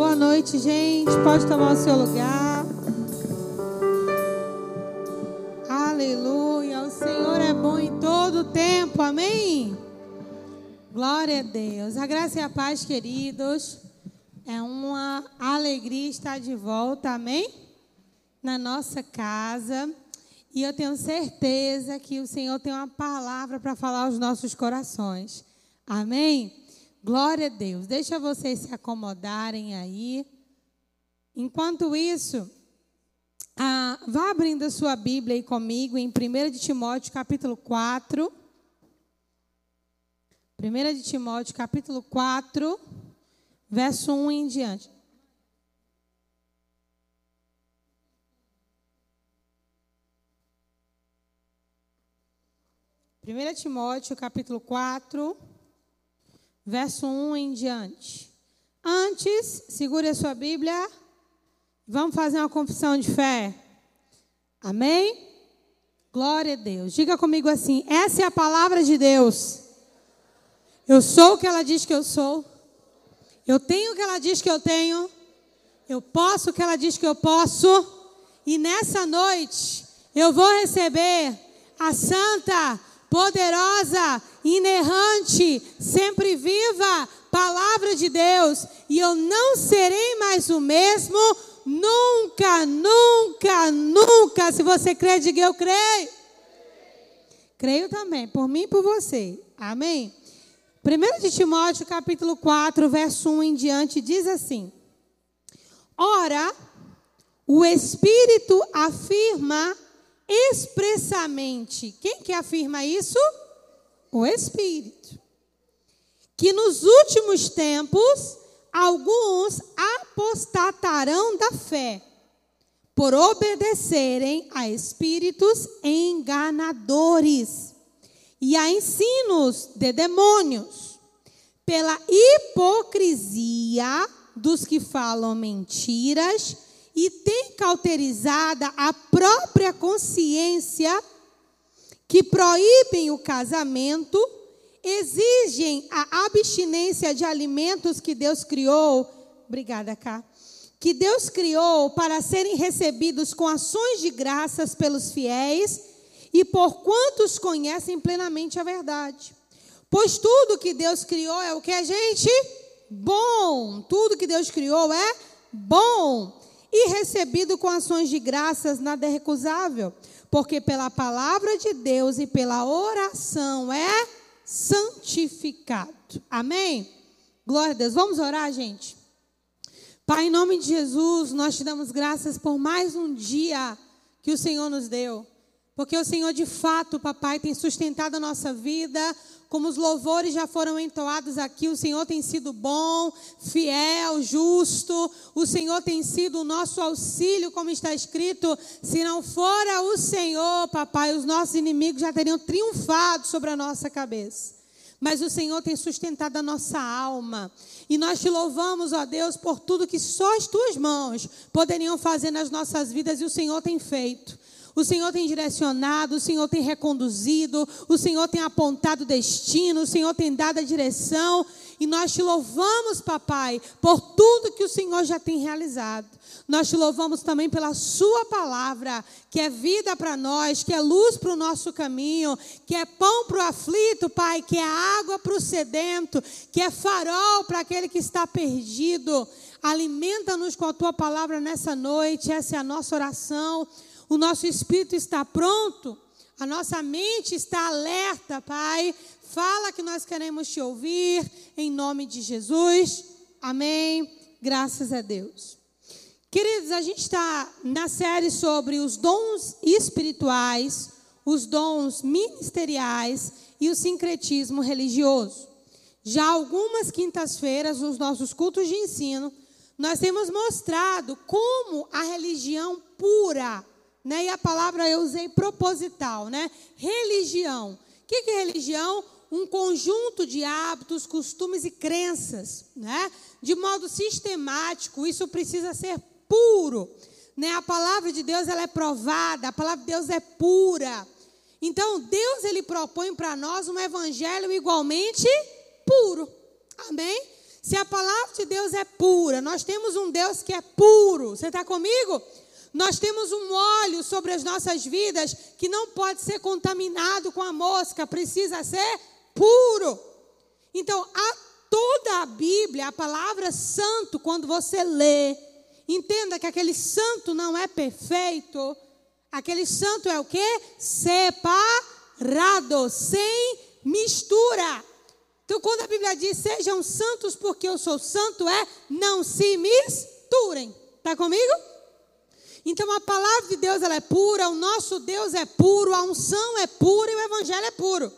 Boa noite, gente. Pode tomar o seu lugar. Aleluia. O Senhor é bom em todo tempo. Amém? Glória a Deus. A graça e a paz, queridos. É uma alegria estar de volta. Amém? Na nossa casa. E eu tenho certeza que o Senhor tem uma palavra para falar aos nossos corações. Amém? Glória a Deus. Deixa vocês se acomodarem aí. Enquanto isso, ah, vá abrindo a sua Bíblia aí comigo em 1 de Timóteo, capítulo 4. 1 de Timóteo, capítulo 4, verso 1 em diante. Primeira Timóteo, capítulo 4, verso 1 em diante. Antes, segure a sua Bíblia. Vamos fazer uma confissão de fé. Amém? Glória a Deus. Diga comigo assim: essa é a palavra de Deus. Eu sou o que ela diz que eu sou. Eu tenho o que ela diz que eu tenho. Eu posso o que ela diz que eu posso. E nessa noite eu vou receber a santa, poderosa, inerrante, sempre viva palavra de Deus, e eu não serei mais o mesmo nunca, nunca, nunca. Se você crê, diga eu creio. Creio também, por mim e por você. Amém? 1 de Timóteo, capítulo 4, verso 1 em diante, diz assim: Ora, o Espírito afirma expressamente. Quem que afirma isso? O Espírito. Que nos últimos tempos alguns apostatarão da fé, por obedecerem a espíritos enganadores e a ensinos de demônios, pela hipocrisia dos que falam mentiras e têm cauterizada a própria consciência, que proíbem o casamento, exigem a abstinência de alimentos que Deus criou. Obrigada, Cá. Que Deus criou para serem recebidos com ações de graças pelos fiéis e por quantos conhecem plenamente a verdade. Pois tudo que Deus criou é o que a gente? Bom. Tudo que Deus criou é bom e recebido com ações de graças, nada é recusável, porque pela palavra de Deus e pela oração é santificado. Amém? Glória a Deus. Vamos orar, gente? Pai, em nome de Jesus, nós te damos graças por mais um dia que o Senhor nos deu. Porque o Senhor, de fato, papai, tem sustentado a nossa vida, como os louvores já foram entoados aqui, o Senhor tem sido bom, fiel, justo. O Senhor tem sido o nosso auxílio, como está escrito. Se não fora o Senhor, papai, os nossos inimigos já teriam triunfado sobre a nossa cabeça. Mas o Senhor tem sustentado a nossa alma. E nós te louvamos, ó Deus, por tudo que só as tuas mãos poderiam fazer nas nossas vidas e o Senhor tem feito. O Senhor tem direcionado, o Senhor tem reconduzido, o Senhor tem apontado destino, o Senhor tem dado a direção. E nós te louvamos, papai, por tudo que o Senhor já tem realizado. Nós te louvamos também pela Sua palavra, que é vida para nós, que é luz para o nosso caminho, que é pão para o aflito, Pai, que é água para o sedento, que é farol para aquele que está perdido. Alimenta-nos com a Tua palavra nessa noite, essa é a nossa oração o nosso espírito está pronto, a nossa mente está alerta, Pai. Fala que nós queremos te ouvir, em nome de Jesus. Amém. Graças a Deus. Queridos, a gente está na série sobre os dons espirituais, os dons ministeriais e o sincretismo religioso. Já algumas quintas-feiras, nos nossos cultos de ensino, nós temos mostrado como a religião pura, né? E a palavra eu usei proposital, né? Religião. O que é religião? Um conjunto de hábitos, costumes e crenças, né? De modo sistemático, isso precisa ser puro, né? A palavra de Deus ela é provada, a palavra de Deus é pura. Então, Deus ele propõe para nós um evangelho igualmente puro. Amém? Se a palavra de Deus é pura, nós temos um Deus que é puro. Você está comigo? Nós temos um óleo sobre as nossas vidas que não pode ser contaminado com a mosca, precisa ser puro. Então, a toda a Bíblia, a palavra santo, quando você lê, entenda que aquele santo não é perfeito. Aquele santo é o que? Separado, sem mistura. Então, quando a Bíblia diz sejam santos porque eu sou santo, é não se misturem. Está comigo? Então a palavra de Deus ela é pura, o nosso Deus é puro, a unção é pura e o evangelho é puro.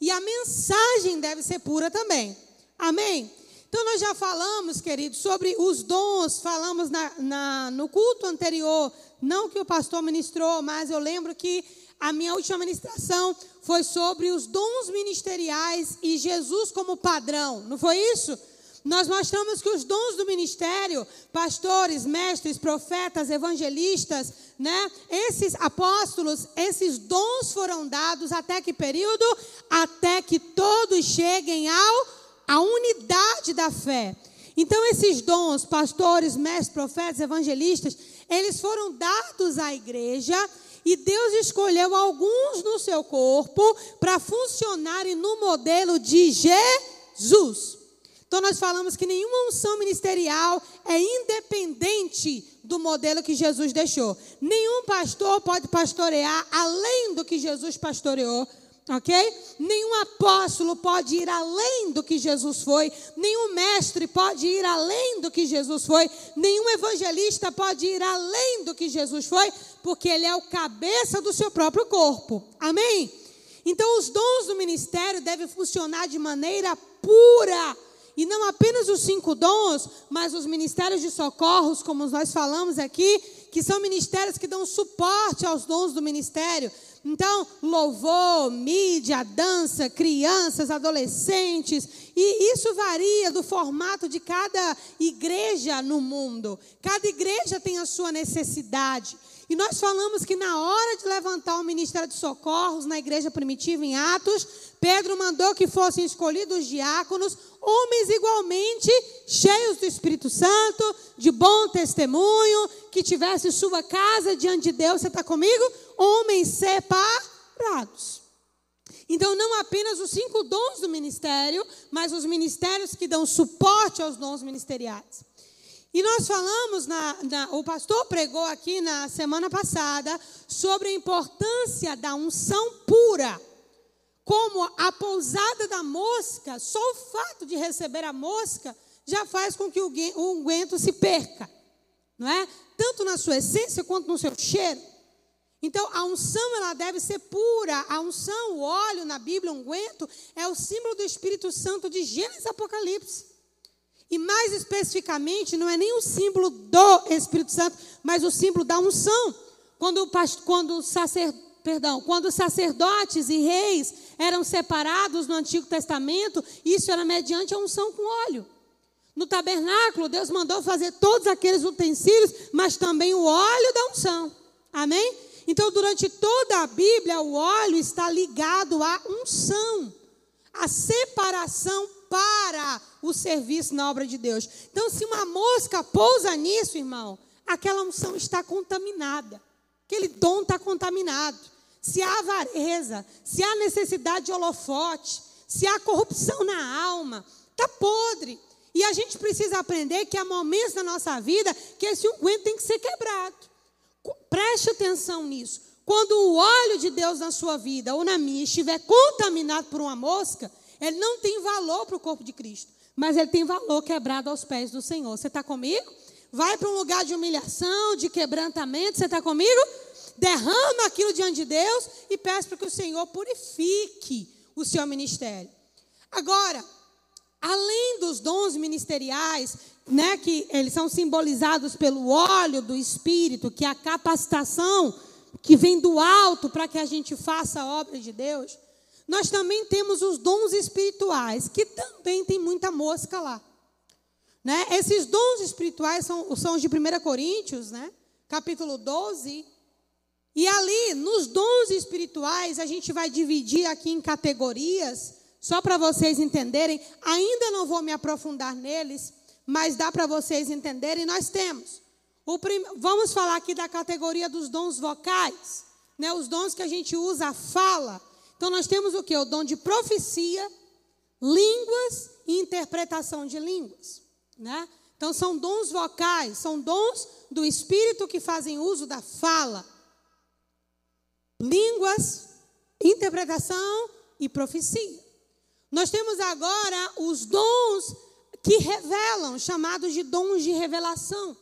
E a mensagem deve ser pura também. Amém? Então nós já falamos, queridos, sobre os dons, falamos na, na, no culto anterior, não que o pastor ministrou, mas eu lembro que a minha última ministração foi sobre os dons ministeriais e Jesus como padrão, não foi isso? Nós mostramos que os dons do ministério, pastores, mestres, profetas, evangelistas, né? Esses apóstolos, esses dons foram dados até que período? Até que todos cheguem ao a unidade da fé. Então esses dons, pastores, mestres, profetas, evangelistas, eles foram dados à igreja e Deus escolheu alguns no seu corpo para funcionarem no modelo de Jesus. Então nós falamos que nenhuma unção ministerial é independente do modelo que Jesus deixou. Nenhum pastor pode pastorear além do que Jesus pastoreou. Ok? Nenhum apóstolo pode ir além do que Jesus foi, nenhum mestre pode ir além do que Jesus foi, nenhum evangelista pode ir além do que Jesus foi, porque ele é o cabeça do seu próprio corpo. Amém? Então, os dons do ministério devem funcionar de maneira pura e não apenas os cinco dons, mas os ministérios de socorros, como nós falamos aqui, que são ministérios que dão suporte aos dons do ministério. Então, louvor, mídia, dança, crianças, adolescentes, e isso varia do formato de cada igreja no mundo. Cada igreja tem a sua necessidade. E nós falamos que na hora de levantar o ministério de socorros na igreja primitiva em Atos, Pedro mandou que fossem escolhidos diáconos, homens igualmente cheios do Espírito Santo, de bom testemunho, que tivesse sua casa diante de Deus. Você está comigo? Homens separados. Então, não apenas os cinco dons do ministério, mas os ministérios que dão suporte aos dons ministeriais. E nós falamos, na, na, o pastor pregou aqui na semana passada sobre a importância da unção pura. Como a pousada da mosca, só o fato de receber a mosca já faz com que o unguento se perca, não é? Tanto na sua essência quanto no seu cheiro. Então, a unção ela deve ser pura. A unção, o óleo na Bíblia, o unguento, é o símbolo do Espírito Santo de Gênesis e Apocalipse. E mais especificamente, não é nem o símbolo do Espírito Santo, mas o símbolo da unção. Quando, quando, sacer, perdão, quando sacerdotes e reis eram separados no Antigo Testamento, isso era mediante a unção com óleo. No tabernáculo, Deus mandou fazer todos aqueles utensílios, mas também o óleo da unção. Amém? Então, durante toda a Bíblia, o óleo está ligado à unção, à separação para o serviço na obra de Deus. Então, se uma mosca pousa nisso, irmão, aquela unção está contaminada. Aquele dom está contaminado. Se há avareza, se há necessidade de holofote, se há corrupção na alma, está podre. E a gente precisa aprender que há momentos na nossa vida que esse unguento tem que ser quebrado. Preste atenção nisso. Quando o óleo de Deus na sua vida ou na minha estiver contaminado por uma mosca, ele não tem valor para o corpo de Cristo, mas ele tem valor quebrado aos pés do Senhor. Você está comigo? Vai para um lugar de humilhação, de quebrantamento. Você está comigo? Derrama aquilo diante de Deus e peça para que o Senhor purifique o seu ministério. Agora, além dos dons ministeriais, né, que eles são simbolizados pelo óleo do Espírito, que é a capacitação que vem do alto para que a gente faça a obra de Deus nós também temos os dons espirituais, que também tem muita mosca lá. Né? Esses dons espirituais são, são os de 1 Coríntios, né? capítulo 12. E ali, nos dons espirituais, a gente vai dividir aqui em categorias, só para vocês entenderem, ainda não vou me aprofundar neles, mas dá para vocês entenderem, nós temos. Prim... Vamos falar aqui da categoria dos dons vocais, né? os dons que a gente usa a fala. Então nós temos o que? O dom de profecia, línguas e interpretação de línguas. Né? Então são dons vocais, são dons do Espírito que fazem uso da fala. Línguas, interpretação e profecia. Nós temos agora os dons que revelam, chamados de dons de revelação.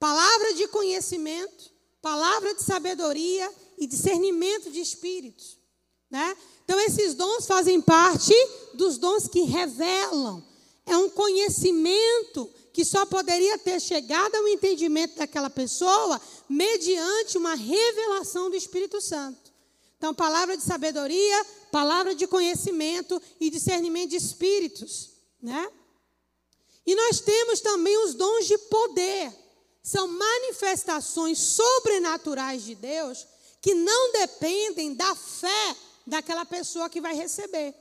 Palavra de conhecimento, palavra de sabedoria e discernimento de espíritos. Né? Então, esses dons fazem parte dos dons que revelam. É um conhecimento que só poderia ter chegado ao entendimento daquela pessoa mediante uma revelação do Espírito Santo. Então, palavra de sabedoria, palavra de conhecimento e discernimento de espíritos, né? E nós temos também os dons de poder. São manifestações sobrenaturais de Deus que não dependem da fé daquela pessoa que vai receber.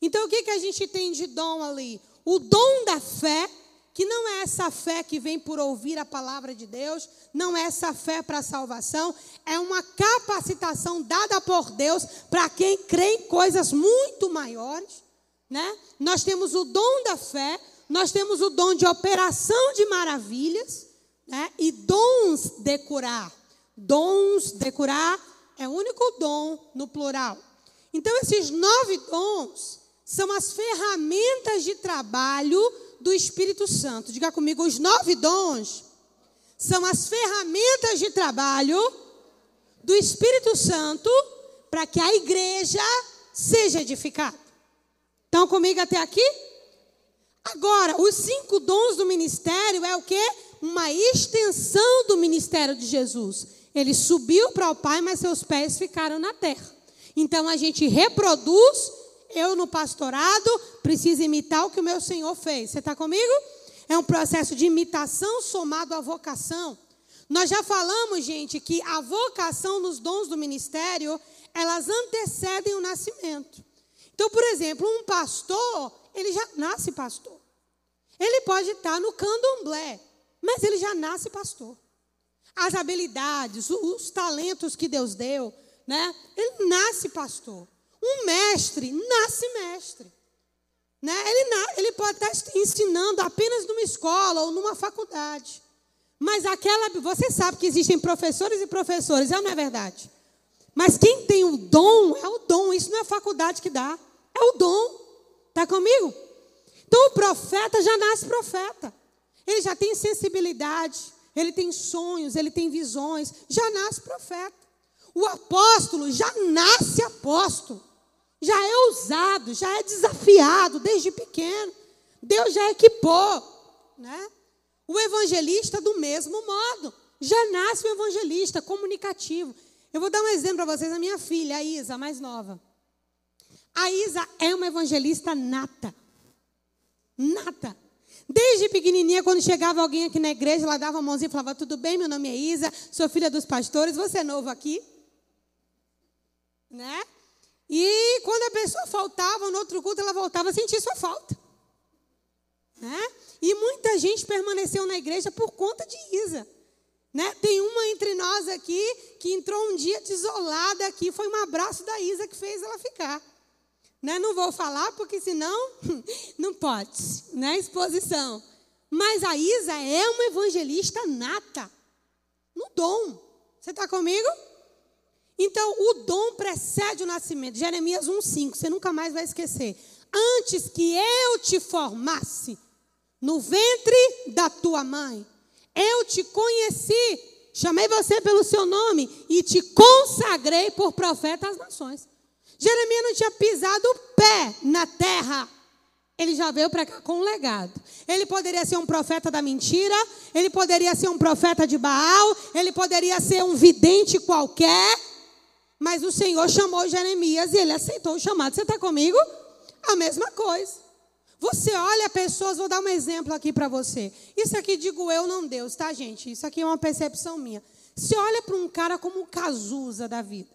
Então, o que, que a gente tem de dom ali? O dom da fé, que não é essa fé que vem por ouvir a palavra de Deus, não é essa fé para salvação, é uma capacitação dada por Deus para quem crê em coisas muito maiores. Né? Nós temos o dom da fé, nós temos o dom de operação de maravilhas né? e dons de curar. Dons de curar é o único dom no plural. Então, esses nove dons são as ferramentas de trabalho do Espírito Santo. Diga comigo, os nove dons são as ferramentas de trabalho do Espírito Santo para que a igreja seja edificada. Estão comigo até aqui? Agora, os cinco dons do ministério é o que? Uma extensão do ministério de Jesus. Ele subiu para o Pai, mas seus pés ficaram na terra. Então a gente reproduz. Eu no pastorado preciso imitar o que o meu Senhor fez. Você está comigo? É um processo de imitação somado à vocação. Nós já falamos, gente, que a vocação nos dons do ministério, elas antecedem o nascimento. Então, por exemplo, um pastor, ele já nasce pastor. Ele pode estar no candomblé, mas ele já nasce pastor. As habilidades, os talentos que Deus deu, né? Ele nasce pastor. Um mestre nasce mestre. Né? Ele, ele pode estar ensinando apenas numa escola ou numa faculdade. Mas aquela, você sabe que existem professores e professores, é ou não é verdade? Mas quem tem o dom é o dom, isso não é a faculdade que dá, é o dom. Está comigo? Então o profeta já nasce profeta. Ele já tem sensibilidade, ele tem sonhos, ele tem visões, já nasce profeta. O apóstolo já nasce apóstolo já é ousado, já é desafiado desde pequeno. Deus já equipou, né? O evangelista do mesmo modo, já nasce um evangelista comunicativo. Eu vou dar um exemplo para vocês, a minha filha, a Isa, mais nova. A Isa é uma evangelista nata. Nata. Desde pequenininha, quando chegava alguém aqui na igreja, ela dava a mãozinha e falava: Tudo bem, meu nome é Isa, sou filha dos pastores, você é novo aqui? Né? E quando a pessoa faltava no outro culto, ela voltava a sentir sua falta. Né? E muita gente permaneceu na igreja por conta de Isa. Né? Tem uma entre nós aqui que entrou um dia desolada aqui, foi um abraço da Isa que fez ela ficar. Né? Não vou falar porque senão não pode, né? Exposição. Mas a Isa é uma evangelista nata, no dom. Você está comigo? Então, o dom precede o nascimento. Jeremias 1,5, você nunca mais vai esquecer. Antes que eu te formasse no ventre da tua mãe, eu te conheci, chamei você pelo seu nome e te consagrei por profeta às nações. Jeremias não tinha pisado o pé na terra. Ele já veio para cá com um legado. Ele poderia ser um profeta da mentira, ele poderia ser um profeta de Baal, ele poderia ser um vidente qualquer, mas o Senhor chamou Jeremias e ele aceitou o chamado. Você está comigo? A mesma coisa. Você olha pessoas, vou dar um exemplo aqui para você. Isso aqui digo eu, não Deus, tá, gente? Isso aqui é uma percepção minha. Você olha para um cara como o Cazuza da vida.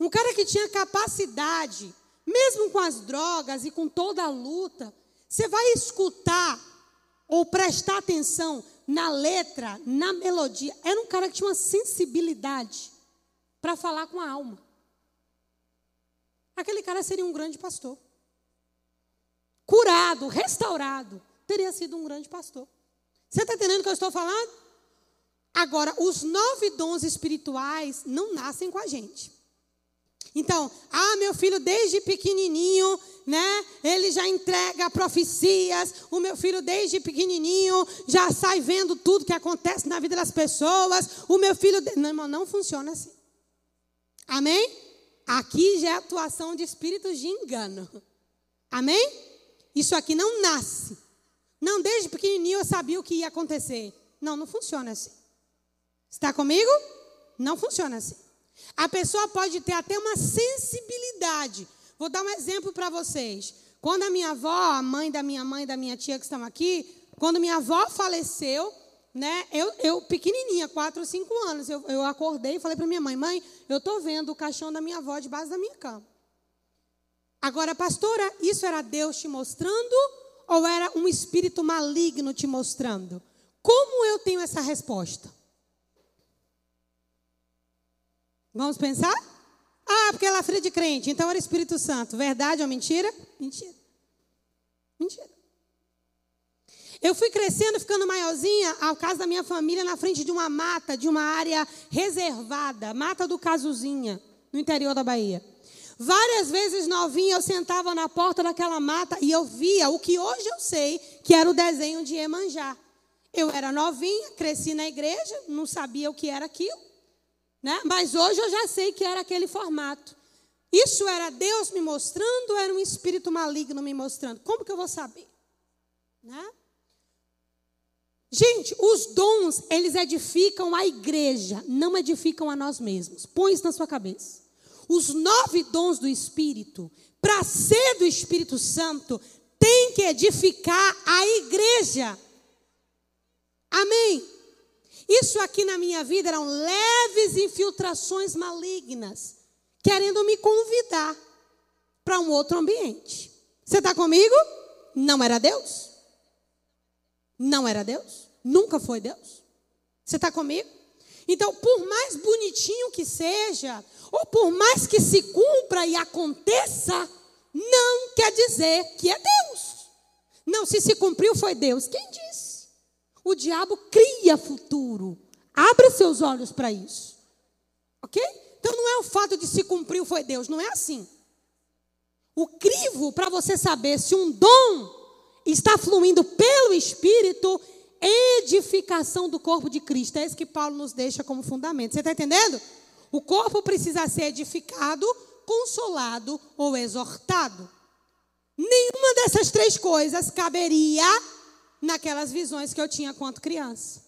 Um cara que tinha capacidade mesmo com as drogas e com toda a luta, você vai escutar ou prestar atenção na letra, na melodia. Era um cara que tinha uma sensibilidade para falar com a alma. Aquele cara seria um grande pastor. Curado, restaurado, teria sido um grande pastor. Você está entendendo o que eu estou falando? Agora, os nove dons espirituais não nascem com a gente. Então, ah, meu filho desde pequenininho, né? Ele já entrega profecias. O meu filho desde pequenininho já sai vendo tudo que acontece na vida das pessoas. O meu filho, não, irmão, não funciona assim. Amém? Aqui já é atuação de espíritos de engano. Amém? Isso aqui não nasce. Não, desde pequenininho eu sabia o que ia acontecer. Não, não funciona assim. Está comigo? Não funciona assim. A pessoa pode ter até uma sensibilidade. Vou dar um exemplo para vocês. Quando a minha avó, a mãe da minha mãe e da minha tia que estão aqui, quando minha avó faleceu, né, eu, eu pequenininha, 4 ou 5 anos, eu, eu acordei e falei para minha mãe: mãe, eu estou vendo o caixão da minha avó debaixo da minha cama. Agora, pastora, isso era Deus te mostrando ou era um espírito maligno te mostrando? Como eu tenho essa resposta? Vamos pensar? Ah, porque ela é filha de crente, então era Espírito Santo. Verdade ou mentira? Mentira. Mentira. Eu fui crescendo, ficando maiorzinha, ao caso da minha família, na frente de uma mata, de uma área reservada, mata do Casuzinha, no interior da Bahia. Várias vezes novinha, eu sentava na porta daquela mata e eu via o que hoje eu sei que era o desenho de Emanjá. Eu era novinha, cresci na igreja, não sabia o que era aquilo. Né? Mas hoje eu já sei que era aquele formato. Isso era Deus me mostrando ou era um espírito maligno me mostrando? Como que eu vou saber? Né? Gente, os dons, eles edificam a igreja, não edificam a nós mesmos. Põe isso na sua cabeça. Os nove dons do Espírito, para ser do Espírito Santo, tem que edificar a igreja. Amém? Isso aqui na minha vida eram leves infiltrações malignas, querendo me convidar para um outro ambiente. Você está comigo? Não era Deus? Não era Deus? Nunca foi Deus? Você está comigo? Então, por mais bonitinho que seja, ou por mais que se cumpra e aconteça, não quer dizer que é Deus. Não, se se cumpriu, foi Deus. Quem disse? O diabo cria futuro. Abra seus olhos para isso. Ok? Então não é o fato de se cumpriu foi Deus, não é assim. O crivo para você saber se um dom está fluindo pelo Espírito, edificação do corpo de Cristo. É isso que Paulo nos deixa como fundamento. Você está entendendo? O corpo precisa ser edificado, consolado ou exortado. Nenhuma dessas três coisas caberia naquelas visões que eu tinha quanto criança.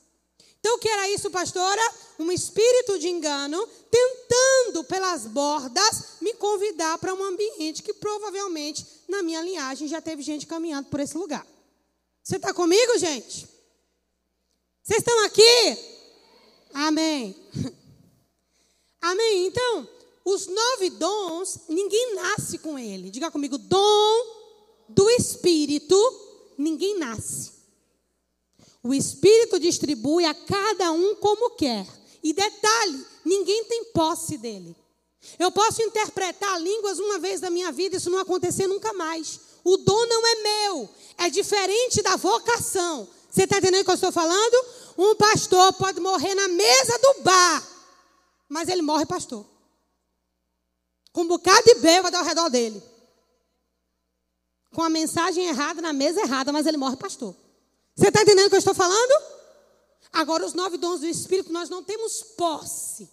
Então, o que era isso, pastora? Um espírito de engano tentando, pelas bordas, me convidar para um ambiente que provavelmente, na minha linhagem, já teve gente caminhando por esse lugar. Você está comigo, gente? Vocês estão aqui? Amém. Amém. Então, os nove dons, ninguém nasce com ele. Diga comigo, dom do Espírito, ninguém nasce. O Espírito distribui a cada um como quer. E detalhe: ninguém tem posse dele. Eu posso interpretar línguas uma vez da minha vida, isso não acontecer nunca mais. O dom não é meu, é diferente da vocação. Você está entendendo o que eu estou falando? Um pastor pode morrer na mesa do bar, mas ele morre pastor. Com um bocado de bêbado ao redor dele. Com a mensagem errada na mesa errada, mas ele morre pastor. Você está entendendo o que eu estou falando? Agora, os nove dons do Espírito, nós não temos posse.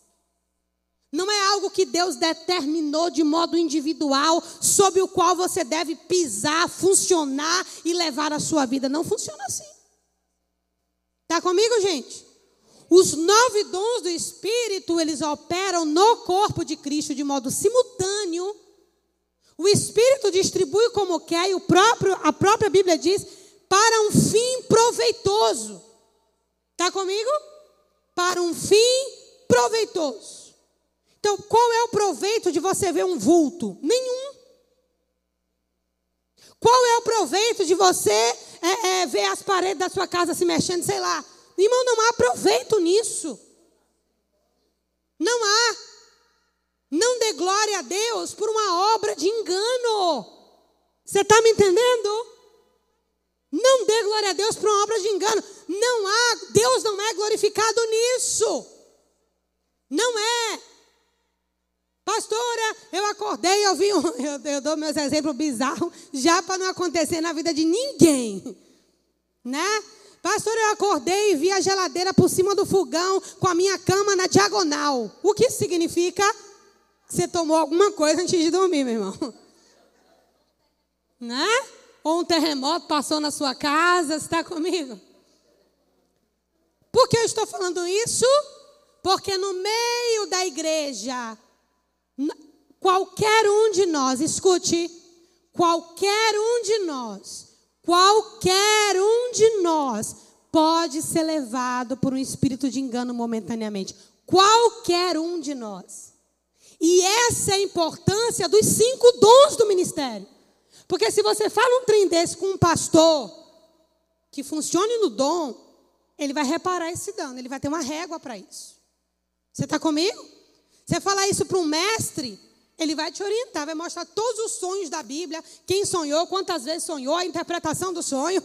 Não é algo que Deus determinou de modo individual, sobre o qual você deve pisar, funcionar e levar a sua vida. Não funciona assim. Está comigo, gente? Os nove dons do Espírito, eles operam no corpo de Cristo de modo simultâneo. O Espírito distribui como quer, e o próprio, a própria Bíblia diz para um fim proveitoso. Está comigo? Para um fim proveitoso. Então, qual é o proveito de você ver um vulto? Nenhum. Qual é o proveito de você é, é, ver as paredes da sua casa se mexendo, sei lá? Irmão, não há proveito nisso. Não há. Não dê glória a Deus por uma obra de engano. Você está me entendendo? Não dê glória a Deus por uma obra de engano. Não há, Deus não é glorificado nisso. Não é. Pastora, eu acordei, eu vi um, eu, eu dou meus exemplos bizarros, já para não acontecer na vida de ninguém. Né? Pastor, eu acordei e vi a geladeira por cima do fogão com a minha cama na diagonal. O que significa? Que você tomou alguma coisa antes de dormir, meu irmão. Né? Ou um terremoto passou na sua casa, está comigo? Por que eu estou falando isso? Porque no meio da igreja, qualquer um de nós, escute, qualquer um de nós Qualquer um de nós pode ser levado por um espírito de engano momentaneamente. Qualquer um de nós. E essa é a importância dos cinco dons do ministério. Porque se você fala um trem desse com um pastor que funcione no dom, ele vai reparar esse dano, ele vai ter uma régua para isso. Você está comigo? Você falar isso para um mestre, ele vai te orientar, vai mostrar todos os sonhos da Bíblia, quem sonhou, quantas vezes sonhou, a interpretação do sonho.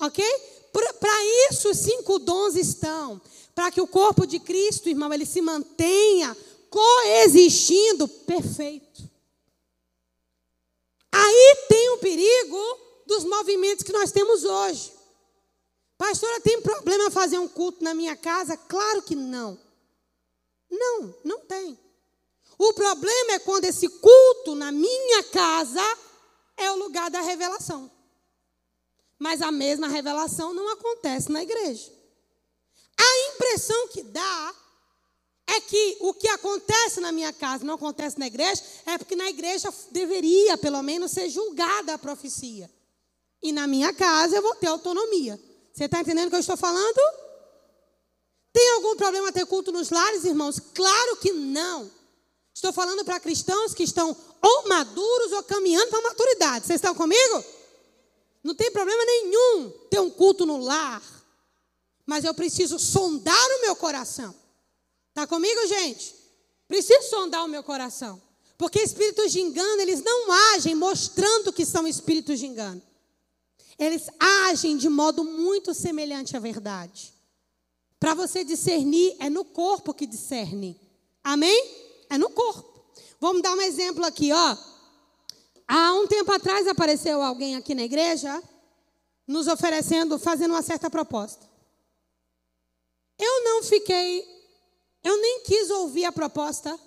Ok? Para isso, os cinco dons estão. Para que o corpo de Cristo, irmão, ele se mantenha coexistindo perfeito. Aí tem o perigo dos movimentos que nós temos hoje. Pastora, tem problema fazer um culto na minha casa? Claro que não. Não, não tem. O problema é quando esse culto na minha casa é o lugar da revelação. Mas a mesma revelação não acontece na igreja. A impressão que dá é que o que acontece na minha casa não acontece na igreja, é porque na igreja deveria, pelo menos, ser julgada a profecia. E na minha casa eu vou ter autonomia. Você está entendendo o que eu estou falando? Tem algum problema ter culto nos lares, irmãos? Claro que não. Estou falando para cristãos que estão ou maduros ou caminhando para a maturidade. Vocês estão comigo? Não tem problema nenhum ter um culto no lar. Mas eu preciso sondar o meu coração. Está comigo, gente? Preciso sondar o meu coração. Porque espíritos de engano, eles não agem mostrando que são espíritos de engano. Eles agem de modo muito semelhante à verdade. Para você discernir, é no corpo que discerne. Amém? É no corpo. Vamos dar um exemplo aqui, ó. Há um tempo atrás apareceu alguém aqui na igreja nos oferecendo, fazendo uma certa proposta. Eu não fiquei, eu nem quis ouvir a proposta,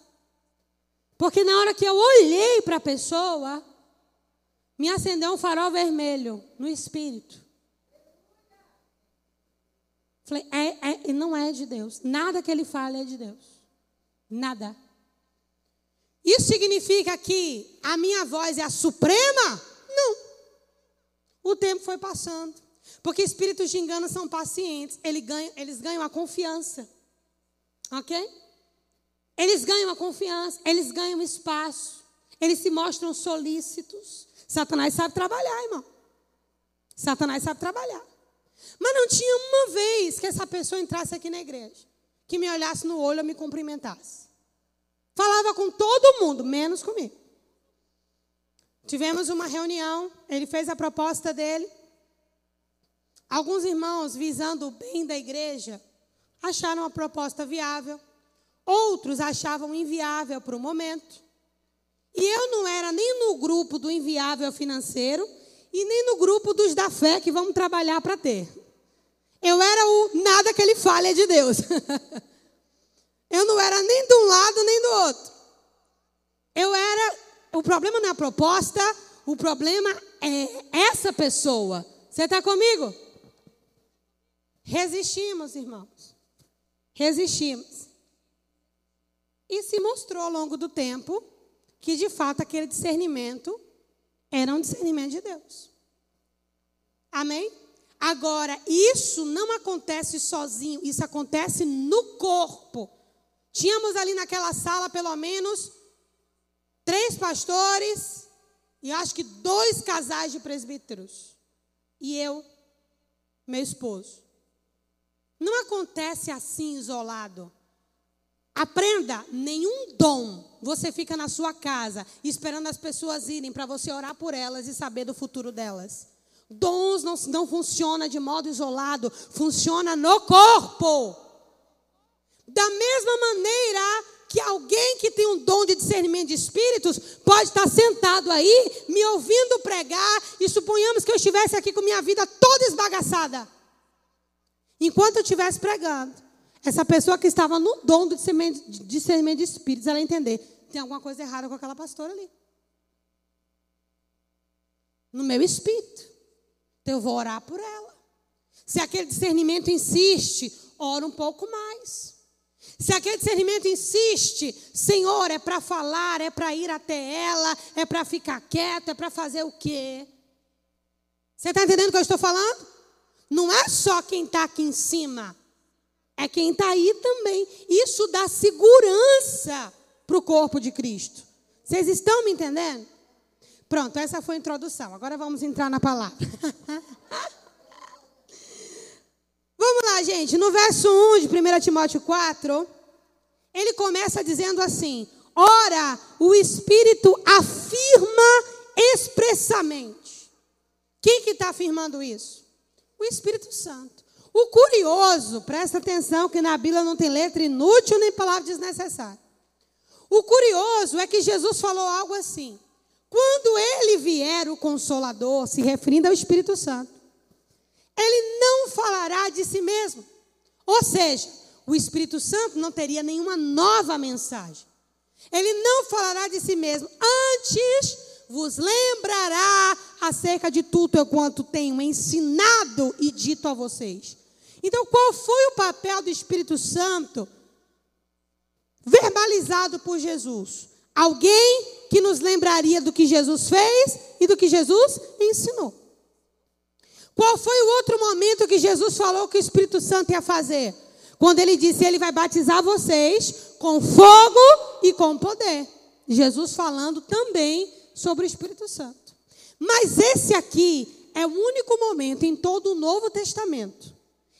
porque na hora que eu olhei para a pessoa, me acendeu um farol vermelho no espírito. Falei, é, é, não é de Deus. Nada que ele fale é de Deus. Nada. Isso significa que a minha voz é a suprema? Não. O tempo foi passando. Porque espíritos de engano são pacientes. Eles ganham, eles ganham a confiança. Ok? Eles ganham a confiança. Eles ganham espaço. Eles se mostram solícitos. Satanás sabe trabalhar, irmão. Satanás sabe trabalhar. Mas não tinha uma vez que essa pessoa entrasse aqui na igreja, que me olhasse no olho e me cumprimentasse. Falava com todo mundo, menos comigo. Tivemos uma reunião, ele fez a proposta dele. Alguns irmãos, visando o bem da igreja, acharam a proposta viável. Outros achavam inviável para o momento. E eu não era nem no grupo do inviável financeiro e nem no grupo dos da fé que vamos trabalhar para ter. Eu era o nada que ele fale é de Deus. Eu não era nem de um lado nem do outro. Eu era. O problema não é a proposta, o problema é essa pessoa. Você está comigo? Resistimos, irmãos. Resistimos. E se mostrou ao longo do tempo que, de fato, aquele discernimento era um discernimento de Deus. Amém? Agora, isso não acontece sozinho, isso acontece no corpo. Tínhamos ali naquela sala pelo menos três pastores E acho que dois casais de presbíteros. E eu, meu esposo. Não acontece assim isolado. Aprenda, nenhum dom você fica na sua casa esperando as pessoas irem para você orar por elas e saber do futuro delas. Dons não, não funciona de modo isolado, funciona no corpo. Da mesma maneira que alguém que tem um dom de discernimento de espíritos pode estar sentado aí, me ouvindo pregar, e suponhamos que eu estivesse aqui com minha vida toda esbagaçada. Enquanto eu estivesse pregando, essa pessoa que estava no dom do discernimento de espíritos, ela entender, tem alguma coisa errada com aquela pastora ali. No meu espírito. Então eu vou orar por ela. Se aquele discernimento insiste, ora um pouco mais. Se aquele discernimento insiste, Senhor, é para falar, é para ir até ela, é para ficar quieto, é para fazer o quê? Você está entendendo o que eu estou falando? Não é só quem está aqui em cima, é quem está aí também. Isso dá segurança para o corpo de Cristo. Vocês estão me entendendo? Pronto, essa foi a introdução. Agora vamos entrar na palavra. vamos lá, gente. No verso 1 de 1 Timóteo 4, ele começa dizendo assim: Ora, o Espírito afirma expressamente. Quem que está afirmando isso? O Espírito Santo. O curioso, presta atenção que na Bíblia não tem letra inútil nem palavra desnecessária. O curioso é que Jesus falou algo assim: quando ele vier o Consolador, se referindo ao Espírito Santo, ele não falará de si mesmo. Ou seja, o Espírito Santo não teria nenhuma nova mensagem. Ele não falará de si mesmo. Antes vos lembrará acerca de tudo quanto tenho ensinado e dito a vocês. Então, qual foi o papel do Espírito Santo verbalizado por Jesus? Alguém que nos lembraria do que Jesus fez e do que Jesus ensinou. Qual foi o outro momento que Jesus falou que o Espírito Santo ia fazer? Quando ele disse: Ele vai batizar vocês com fogo e com poder. Jesus falando também sobre o Espírito Santo. Mas esse aqui é o único momento em todo o Novo Testamento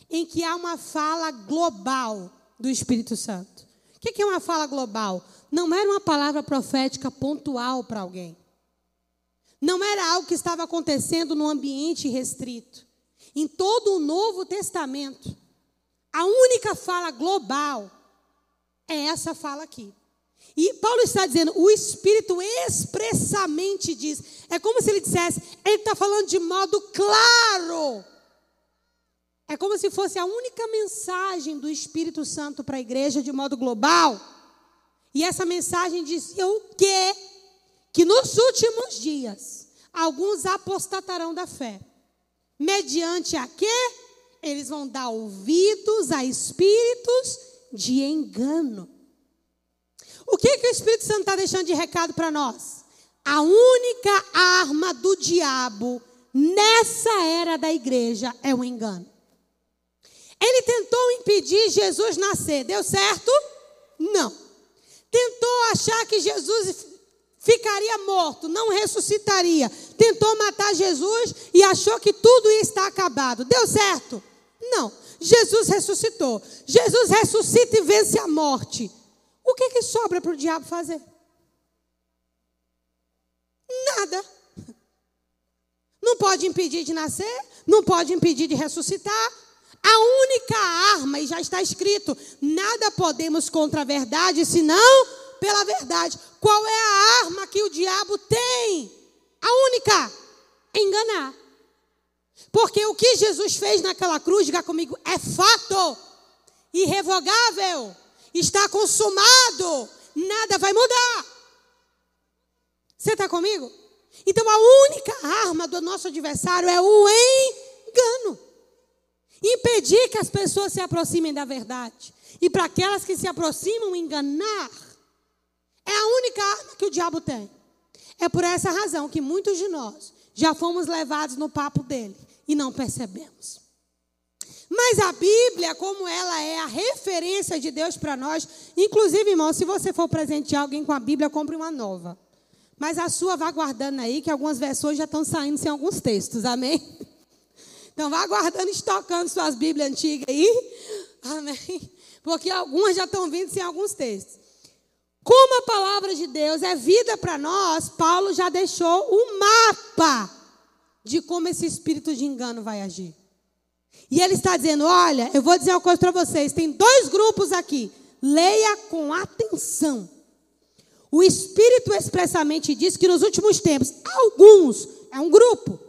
em que há uma fala global do Espírito Santo. O que é uma fala global? não era uma palavra profética pontual para alguém. Não era algo que estava acontecendo num ambiente restrito. Em todo o Novo Testamento, a única fala global é essa fala aqui. E Paulo está dizendo, o Espírito expressamente diz. É como se ele dissesse, ele está falando de modo claro. É como se fosse a única mensagem do Espírito Santo para a igreja de modo global. E essa mensagem dizia o quê? Que nos últimos dias alguns apostatarão da fé. Mediante a quê? Eles vão dar ouvidos a espíritos de engano. O que, que o Espírito Santo está deixando de recado para nós? A única arma do diabo nessa era da igreja é o engano. Ele tentou impedir Jesus nascer, deu certo? Não tentou achar que Jesus ficaria morto, não ressuscitaria. Tentou matar Jesus e achou que tudo ia estar acabado. Deu certo? Não. Jesus ressuscitou. Jesus ressuscita e vence a morte. O que, que sobra para o diabo fazer? Nada. Não pode impedir de nascer, não pode impedir de ressuscitar, a única arma, e já está escrito: nada podemos contra a verdade, senão pela verdade. Qual é a arma que o diabo tem? A única: enganar. Porque o que Jesus fez naquela cruz, diga comigo, é fato, irrevogável, está consumado, nada vai mudar. Você está comigo? Então a única arma do nosso adversário é o engano impedir que as pessoas se aproximem da verdade. E para aquelas que se aproximam, enganar. É a única arma que o diabo tem. É por essa razão que muitos de nós já fomos levados no papo dele e não percebemos. Mas a Bíblia, como ela é a referência de Deus para nós, inclusive, irmão, se você for presentear alguém com a Bíblia, compre uma nova. Mas a sua vá guardando aí, que algumas versões já estão saindo sem alguns textos, amém? Então vá guardando, estocando suas Bíblias antigas aí, amém? Porque algumas já estão vindo sem alguns textos. Como a palavra de Deus é vida para nós, Paulo já deixou o mapa de como esse espírito de engano vai agir. E ele está dizendo: olha, eu vou dizer uma coisa para vocês: tem dois grupos aqui, leia com atenção. O Espírito expressamente diz que nos últimos tempos, alguns, é um grupo,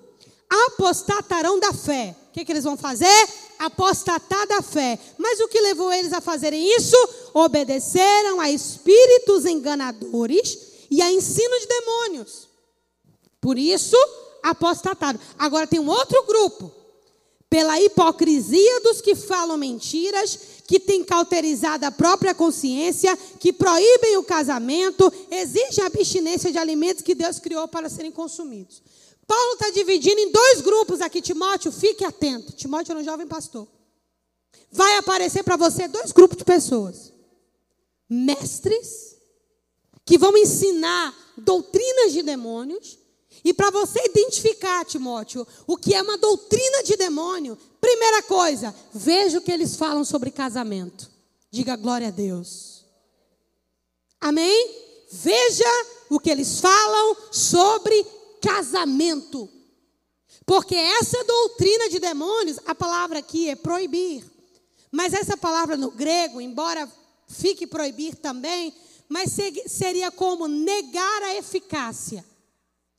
apostatarão da fé. O que, que eles vão fazer? Apostatar da fé. Mas o que levou eles a fazerem isso? Obedeceram a espíritos enganadores e a ensino de demônios. Por isso, apostataram. Agora tem um outro grupo. Pela hipocrisia dos que falam mentiras, que têm cauterizado a própria consciência, que proíbem o casamento, exigem a abstinência de alimentos que Deus criou para serem consumidos. Paulo está dividindo em dois grupos aqui, Timóteo, fique atento. Timóteo era um jovem pastor. Vai aparecer para você dois grupos de pessoas: mestres, que vão ensinar doutrinas de demônios. E para você identificar, Timóteo, o que é uma doutrina de demônio, primeira coisa, veja o que eles falam sobre casamento. Diga glória a Deus. Amém? Veja o que eles falam sobre casamento. Porque essa doutrina de demônios, a palavra aqui é proibir. Mas essa palavra no grego, embora fique proibir também, mas seria como negar a eficácia.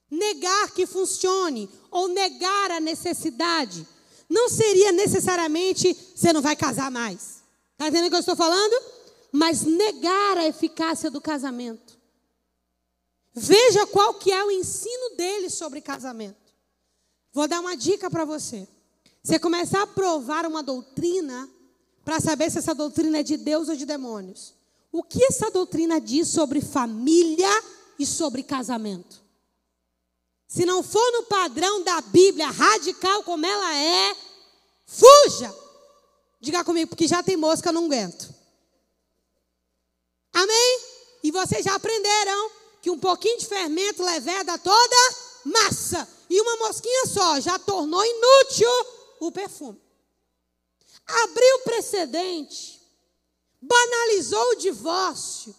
Negar que funcione ou negar a necessidade. Não seria necessariamente você não vai casar mais. Está entendendo o que eu estou falando? Mas negar a eficácia do casamento. Veja qual que é o ensino dele sobre casamento. Vou dar uma dica para você. Você começar a provar uma doutrina para saber se essa doutrina é de Deus ou de demônios. O que essa doutrina diz sobre família e sobre casamento? Se não for no padrão da Bíblia radical como ela é, fuja. Diga comigo, porque já tem mosca, eu não aguento. Amém? E vocês já aprenderam que um pouquinho de fermento leveda toda massa. E uma mosquinha só já tornou inútil o perfume. Abriu precedente, banalizou o divórcio,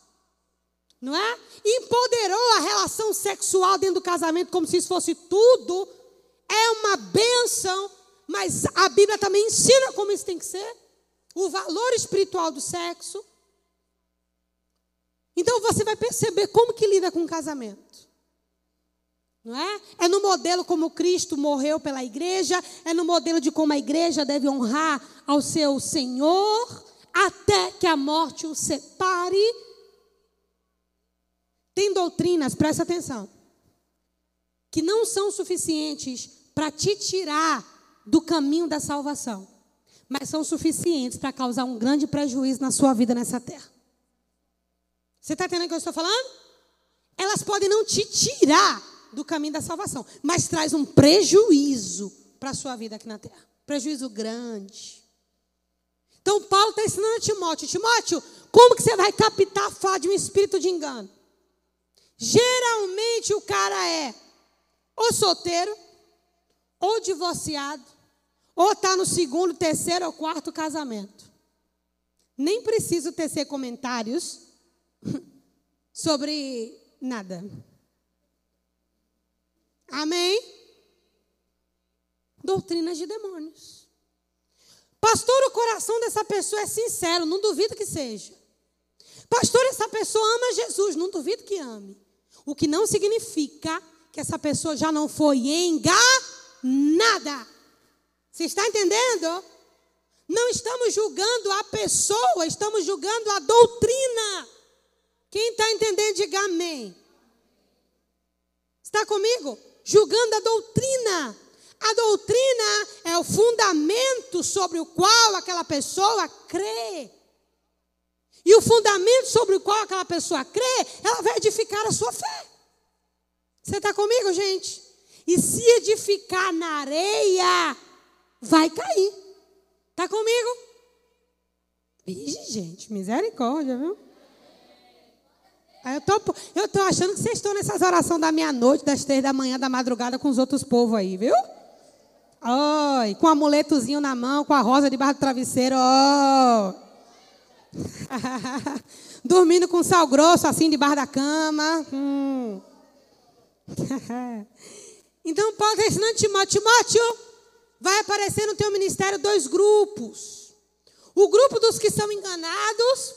não é? Empoderou a relação sexual dentro do casamento como se isso fosse tudo. É uma benção, mas a Bíblia também ensina como isso tem que ser. O valor espiritual do sexo. Então você vai perceber como que lida com o casamento. Não é? É no modelo como Cristo morreu pela igreja, é no modelo de como a igreja deve honrar ao seu Senhor até que a morte o separe. Tem doutrinas, presta atenção, que não são suficientes para te tirar do caminho da salvação, mas são suficientes para causar um grande prejuízo na sua vida nessa terra. Você está entendendo o que eu estou falando? Elas podem não te tirar do caminho da salvação, mas traz um prejuízo para a sua vida aqui na terra. Prejuízo grande. Então Paulo está ensinando a Timóteo, Timóteo, como que você vai captar a fala de um espírito de engano? Geralmente o cara é ou solteiro, ou divorciado, ou está no segundo, terceiro ou quarto casamento. Nem preciso tecer comentários sobre nada. Amém? Doutrinas de demônios. Pastor, o coração dessa pessoa é sincero, não duvido que seja. Pastor, essa pessoa ama Jesus, não duvido que ame. O que não significa que essa pessoa já não foi enganada. Você está entendendo? Não estamos julgando a pessoa, estamos julgando a doutrina. Quem está entendendo, diga amém. Está comigo? Julgando a doutrina. A doutrina é o fundamento sobre o qual aquela pessoa crê. E o fundamento sobre o qual aquela pessoa crê, ela vai edificar a sua fé. Você está comigo, gente? E se edificar na areia, vai cair. Está comigo? Ih, gente, misericórdia, viu? Eu tô, eu tô achando que vocês estão nessas orações da meia-noite, das três da manhã, da madrugada com os outros povos aí, viu? Oi, com o amuletozinho na mão, com a rosa debaixo do travesseiro. Oh. Dormindo com sal grosso assim debaixo da cama. Hum. então, Paulo está ensinando Timóteo, Timóteo, vai aparecer no teu ministério dois grupos. O grupo dos que são enganados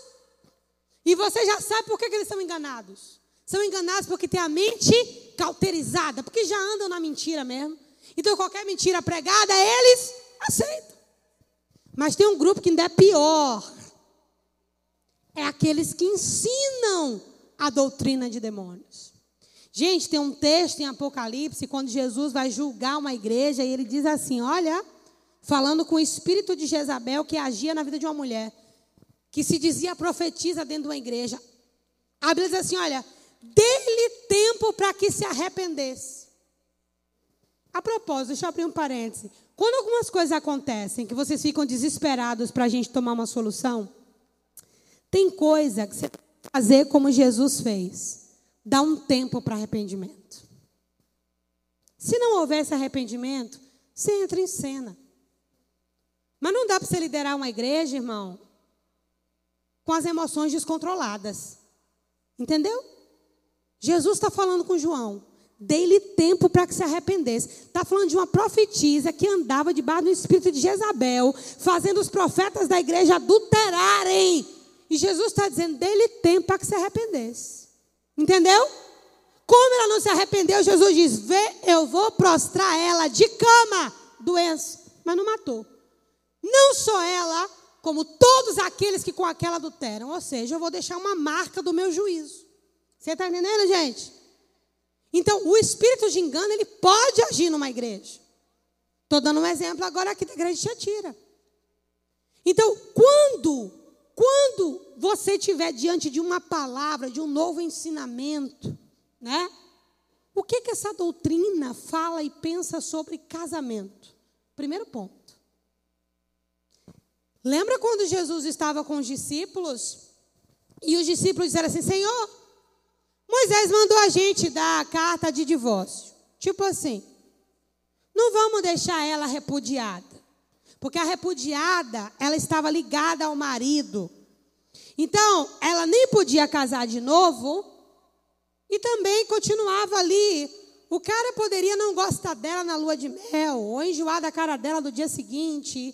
e você já sabe por que, que eles são enganados. São enganados porque tem a mente cauterizada, porque já andam na mentira mesmo. Então, qualquer mentira pregada, eles aceitam. Mas tem um grupo que ainda é pior. É aqueles que ensinam a doutrina de demônios. Gente, tem um texto em Apocalipse, quando Jesus vai julgar uma igreja, e ele diz assim: Olha, falando com o espírito de Jezabel que agia na vida de uma mulher que se dizia profetiza dentro de uma igreja. A Bíblia diz assim: olha, dê-lhe tempo para que se arrependesse. A propósito, deixa eu abrir um parêntese. Quando algumas coisas acontecem que vocês ficam desesperados para a gente tomar uma solução, tem coisa que você tem que fazer como Jesus fez: dar um tempo para arrependimento. Se não houvesse arrependimento, você entra em cena. Mas não dá para você liderar uma igreja, irmão, com as emoções descontroladas. Entendeu? Jesus está falando com João. Dei-lhe tempo para que se arrependesse. Está falando de uma profetisa que andava debaixo do espírito de Jezabel, fazendo os profetas da igreja adulterarem. E Jesus está dizendo: dei-lhe tempo para que se arrependesse. Entendeu? Como ela não se arrependeu, Jesus diz: Vê, eu vou prostrar ela de cama, doença. Mas não matou. Não só ela, como todos aqueles que com aquela adulteram. Ou seja, eu vou deixar uma marca do meu juízo. Você está entendendo, gente? Então, o espírito de engano, ele pode agir numa igreja. Estou dando um exemplo agora aqui da igreja de Tiatira. Então, quando, quando você estiver diante de uma palavra, de um novo ensinamento, né? O que, que essa doutrina fala e pensa sobre casamento? Primeiro ponto. Lembra quando Jesus estava com os discípulos? E os discípulos disseram assim: Senhor, Moisés mandou a gente dar a carta de divórcio. Tipo assim, não vamos deixar ela repudiada. Porque a repudiada, ela estava ligada ao marido. Então, ela nem podia casar de novo e também continuava ali. O cara poderia não gostar dela na lua de mel, ou enjoar da cara dela no dia seguinte,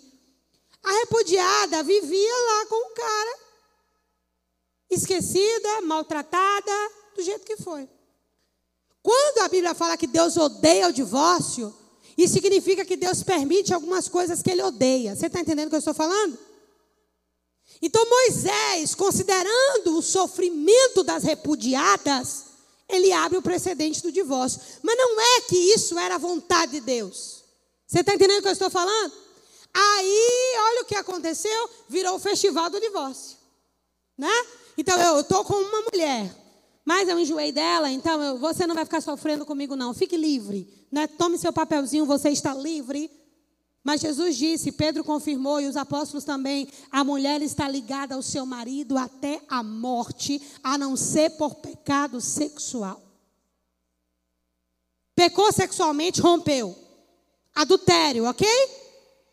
a repudiada vivia lá com o cara, esquecida, maltratada, do jeito que foi. Quando a Bíblia fala que Deus odeia o divórcio, isso significa que Deus permite algumas coisas que ele odeia. Você está entendendo o que eu estou falando? Então Moisés, considerando o sofrimento das repudiadas, ele abre o precedente do divórcio. Mas não é que isso era a vontade de Deus. Você está entendendo o que eu estou falando? Aí, olha o que aconteceu, virou o festival do divórcio. Né? Então, eu estou com uma mulher, mas eu enjoei dela, então eu, você não vai ficar sofrendo comigo, não. Fique livre. Né? Tome seu papelzinho, você está livre. Mas Jesus disse, Pedro confirmou e os apóstolos também: a mulher está ligada ao seu marido até a morte, a não ser por pecado sexual. Pecou sexualmente, rompeu. Adultério, ok?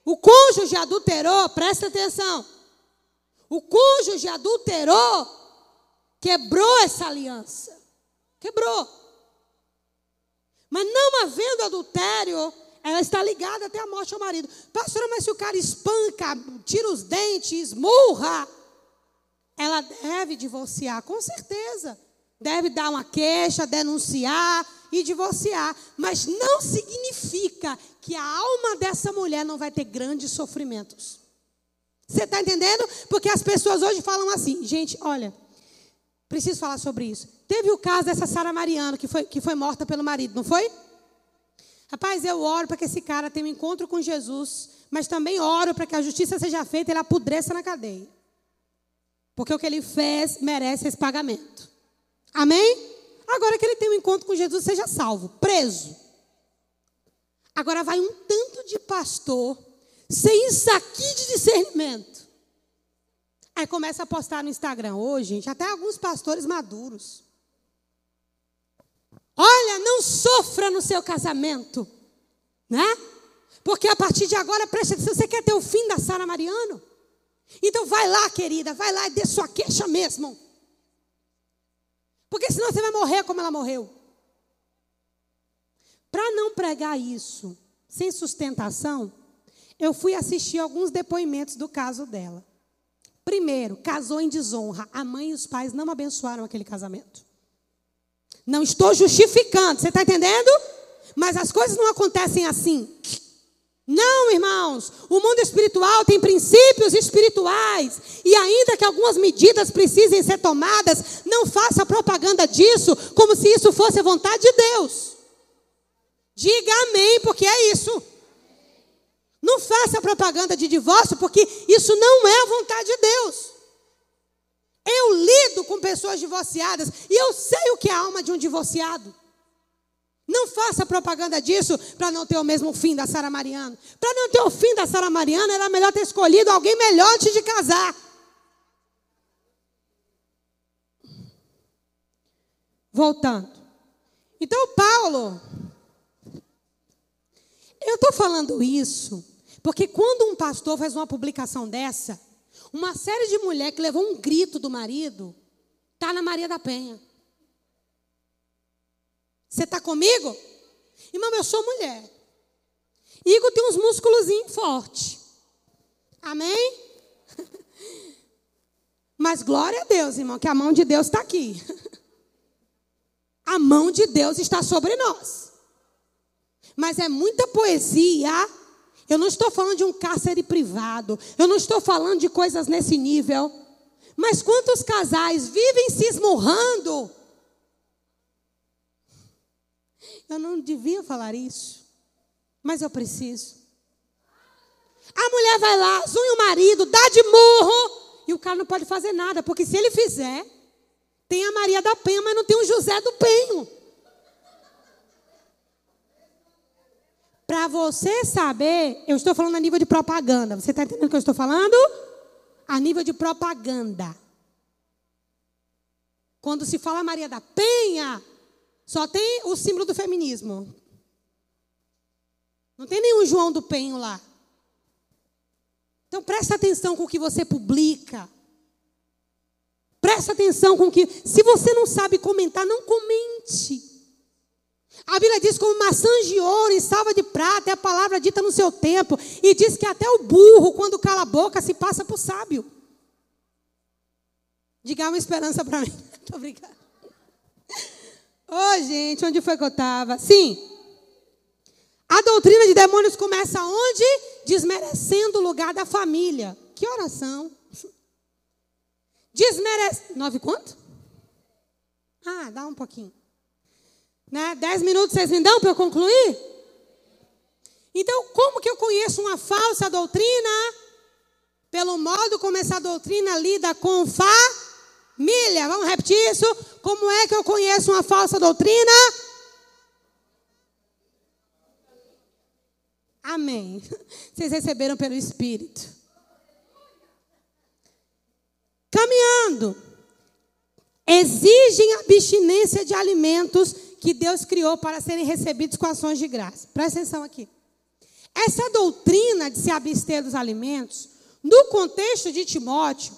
O cônjuge adulterou, presta atenção. O cônjuge adulterou, quebrou essa aliança. Quebrou. Mas não havendo adultério, ela está ligada até a morte ao marido. Pastora, mas se o cara espanca, tira os dentes, esmurra, ela deve divorciar, com certeza. Deve dar uma queixa, denunciar e divorciar. Mas não significa que a alma dessa mulher não vai ter grandes sofrimentos. Você está entendendo? Porque as pessoas hoje falam assim, gente, olha, preciso falar sobre isso. Teve o caso dessa Sara Mariano, que foi, que foi morta pelo marido, não foi? Rapaz, eu oro para que esse cara tenha um encontro com Jesus, mas também oro para que a justiça seja feita e ele apodreça na cadeia. Porque o que ele fez merece esse pagamento. Amém? Agora que ele tem um encontro com Jesus, seja salvo, preso. Agora vai um tanto de pastor, sem isso aqui de discernimento. Aí começa a postar no Instagram. Hoje, gente, até alguns pastores maduros. Olha, não sofra no seu casamento, né? Porque a partir de agora, preste atenção, você quer ter o fim da Sara Mariano? Então vai lá, querida, vai lá e dê sua queixa mesmo. Porque senão você vai morrer como ela morreu. Para não pregar isso sem sustentação, eu fui assistir alguns depoimentos do caso dela. Primeiro, casou em desonra. A mãe e os pais não abençoaram aquele casamento. Não estou justificando, você está entendendo? Mas as coisas não acontecem assim. Não, irmãos. O mundo espiritual tem princípios espirituais. E ainda que algumas medidas precisem ser tomadas, não faça propaganda disso como se isso fosse a vontade de Deus. Diga amém, porque é isso. Não faça propaganda de divórcio, porque isso não é a vontade de Deus. Eu lido com pessoas divorciadas e eu sei o que é a alma de um divorciado. Não faça propaganda disso para não ter o mesmo fim da Sara Mariana. Para não ter o fim da Sara Mariana, era melhor ter escolhido alguém melhor antes de casar. Voltando. Então, Paulo, eu estou falando isso porque quando um pastor faz uma publicação dessa, uma série de mulheres que levou um grito do marido, está na Maria da Penha. Você está comigo? Irmão, eu sou mulher. Igor tem uns músculos fortes. Amém? Mas glória a Deus, irmão, que a mão de Deus está aqui. A mão de Deus está sobre nós. Mas é muita poesia eu não estou falando de um cárcere privado. Eu não estou falando de coisas nesse nível. Mas quantos casais vivem se esmurrando? Eu não devia falar isso. Mas eu preciso. A mulher vai lá, zunha o marido, dá de murro. E o cara não pode fazer nada. Porque se ele fizer, tem a Maria da Penha, mas não tem o José do Penho. Para você saber, eu estou falando a nível de propaganda. Você está entendendo o que eu estou falando? A nível de propaganda. Quando se fala Maria da Penha, só tem o símbolo do feminismo. Não tem nenhum João do Penho lá. Então presta atenção com o que você publica. Presta atenção com o que. Se você não sabe comentar, não comente. A Bíblia diz como maçã de ouro e salva de prata, é a palavra dita no seu tempo. E diz que até o burro, quando cala a boca, se passa por sábio. Diga uma esperança para mim. Muito obrigada. Ô, oh, gente, onde foi que eu estava? Sim. A doutrina de demônios começa onde? Desmerecendo o lugar da família. Que oração. Desmerece. Nove quanto? Ah, dá um pouquinho. Né? Dez minutos vocês me dão para eu concluir? Então, como que eu conheço uma falsa doutrina? Pelo modo como essa doutrina lida com família. Vamos repetir isso? Como é que eu conheço uma falsa doutrina? Amém. Vocês receberam pelo Espírito. Caminhando. Exigem abstinência de alimentos que Deus criou para serem recebidos com ações de graça. Presta atenção aqui. Essa doutrina de se abster dos alimentos, no contexto de Timóteo,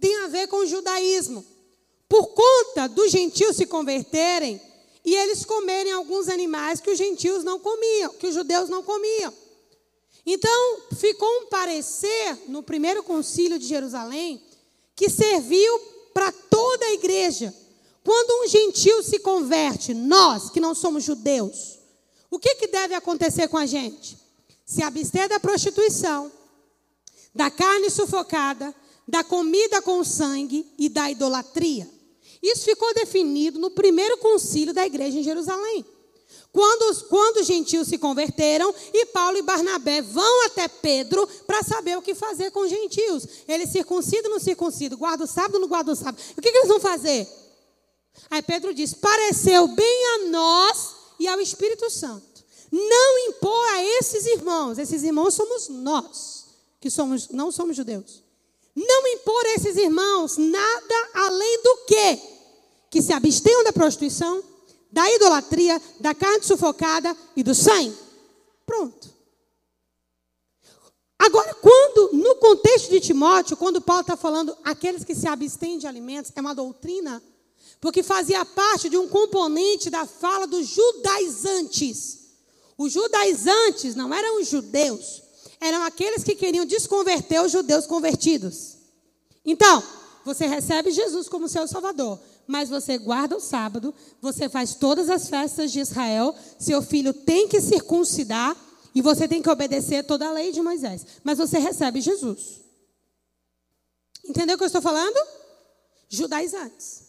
tem a ver com o judaísmo. Por conta dos gentios se converterem e eles comerem alguns animais que os gentios não comiam, que os judeus não comiam. Então, ficou um parecer no primeiro concílio de Jerusalém que serviu para toda a igreja quando um gentil se converte, nós que não somos judeus, o que, que deve acontecer com a gente? Se abster da prostituição, da carne sufocada, da comida com sangue e da idolatria. Isso ficou definido no primeiro concílio da igreja em Jerusalém. Quando os, quando os gentios se converteram e Paulo e Barnabé vão até Pedro para saber o que fazer com os gentios. Eles circuncidam ou não circuncidam? Guarda o sábado ou não guarda o sábado? O que, que eles vão fazer? Aí Pedro diz: pareceu bem a nós e ao Espírito Santo. Não impor a esses irmãos, esses irmãos somos nós, que somos, não somos judeus. Não impor a esses irmãos nada além do que? Que se abstenham da prostituição, da idolatria, da carne sufocada e do sangue. Pronto. Agora, quando, no contexto de Timóteo, quando Paulo está falando aqueles que se abstêm de alimentos, é uma doutrina, porque fazia parte de um componente da fala dos judaizantes. Os judaizantes não eram os judeus, eram aqueles que queriam desconverter os judeus convertidos. Então, você recebe Jesus como seu Salvador, mas você guarda o sábado, você faz todas as festas de Israel, seu filho tem que circuncidar e você tem que obedecer toda a lei de Moisés. Mas você recebe Jesus. Entendeu o que eu estou falando? Judaizantes.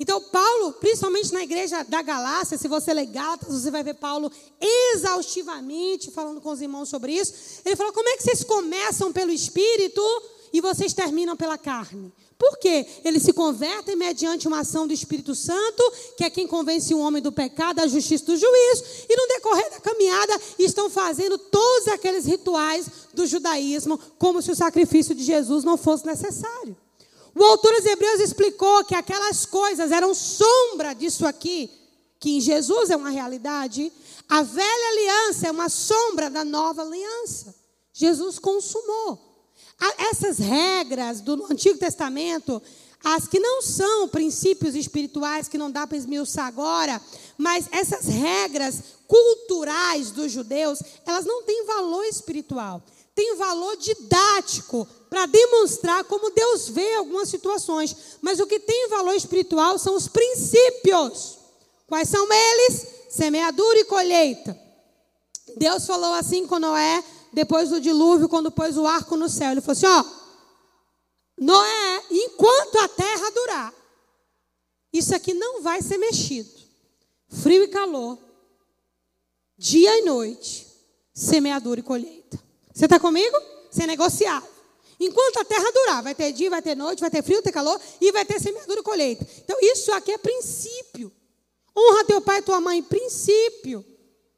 Então, Paulo, principalmente na igreja da Galácia, se você ler Gálatas, você vai ver Paulo exaustivamente falando com os irmãos sobre isso. Ele falou: como é que vocês começam pelo Espírito e vocês terminam pela carne? Por quê? Eles se convertem mediante uma ação do Espírito Santo, que é quem convence o homem do pecado, da justiça do juízo, e no decorrer da caminhada estão fazendo todos aqueles rituais do judaísmo, como se o sacrifício de Jesus não fosse necessário. O autor dos Hebreus explicou que aquelas coisas eram sombra disso aqui, que em Jesus é uma realidade. A velha aliança é uma sombra da nova aliança. Jesus consumou. Essas regras do Antigo Testamento, as que não são princípios espirituais, que não dá para esmiuçar agora, mas essas regras culturais dos judeus, elas não têm valor espiritual, têm valor didático, para demonstrar como Deus vê algumas situações. Mas o que tem valor espiritual são os princípios. Quais são eles? Semeadura e colheita. Deus falou assim com Noé depois do dilúvio, quando pôs o arco no céu. Ele falou assim: ó, Noé, enquanto a terra durar, isso aqui não vai ser mexido. Frio e calor, dia e noite, semeadura e colheita. Você está comigo? Sem negociar. Enquanto a terra durar, vai ter dia, vai ter noite, vai ter frio, vai ter calor e vai ter semeadura e colheita. Então, isso aqui é princípio. Honra teu pai e tua mãe, princípio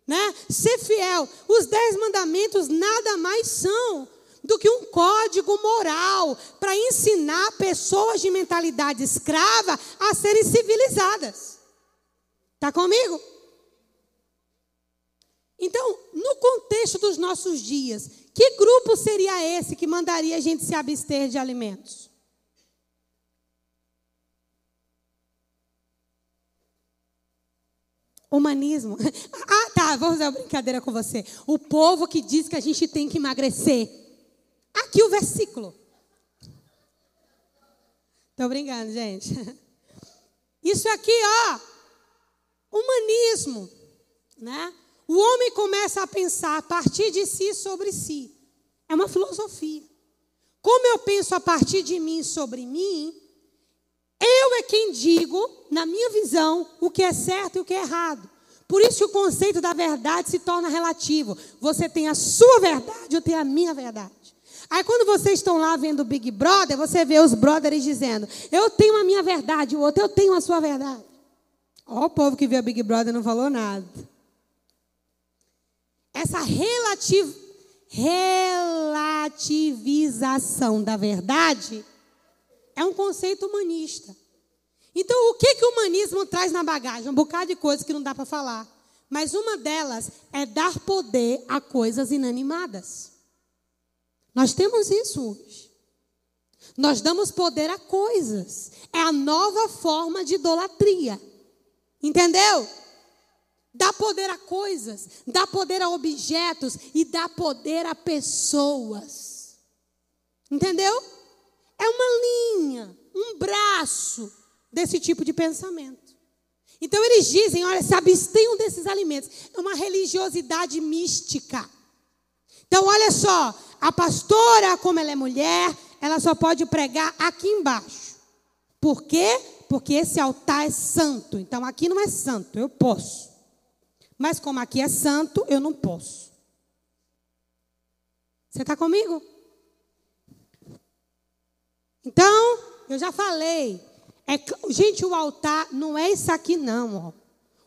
né? Ser fiel. Os dez mandamentos nada mais são do que um código moral para ensinar pessoas de mentalidade escrava a serem civilizadas. Está comigo? Então, no contexto dos nossos dias, que grupo seria esse que mandaria a gente se abster de alimentos? Humanismo. Ah, tá, vou fazer uma brincadeira com você. O povo que diz que a gente tem que emagrecer. Aqui o versículo. Estou brincando, gente. Isso aqui, ó, humanismo, né? O homem começa a pensar a partir de si sobre si. É uma filosofia. Como eu penso a partir de mim sobre mim, eu é quem digo, na minha visão, o que é certo e o que é errado. Por isso que o conceito da verdade se torna relativo. Você tem a sua verdade, eu tenho a minha verdade. Aí quando vocês estão lá vendo o Big Brother, você vê os brothers dizendo: Eu tenho a minha verdade, o outro, eu tenho a sua verdade. Ó, o povo que vê o Big Brother não falou nada. Essa relativ... relativização da verdade é um conceito humanista. Então, o que, que o humanismo traz na bagagem? Um bocado de coisas que não dá para falar. Mas uma delas é dar poder a coisas inanimadas. Nós temos isso hoje. Nós damos poder a coisas. É a nova forma de idolatria. Entendeu? Dá poder a coisas, dá poder a objetos e dá poder a pessoas. Entendeu? É uma linha, um braço desse tipo de pensamento. Então eles dizem: olha, se abstenham desses alimentos. É uma religiosidade mística. Então, olha só, a pastora, como ela é mulher, ela só pode pregar aqui embaixo. Por quê? Porque esse altar é santo. Então, aqui não é santo, eu posso. Mas como aqui é santo, eu não posso. Você está comigo? Então, eu já falei. É, gente, o altar não é isso aqui, não. Ó.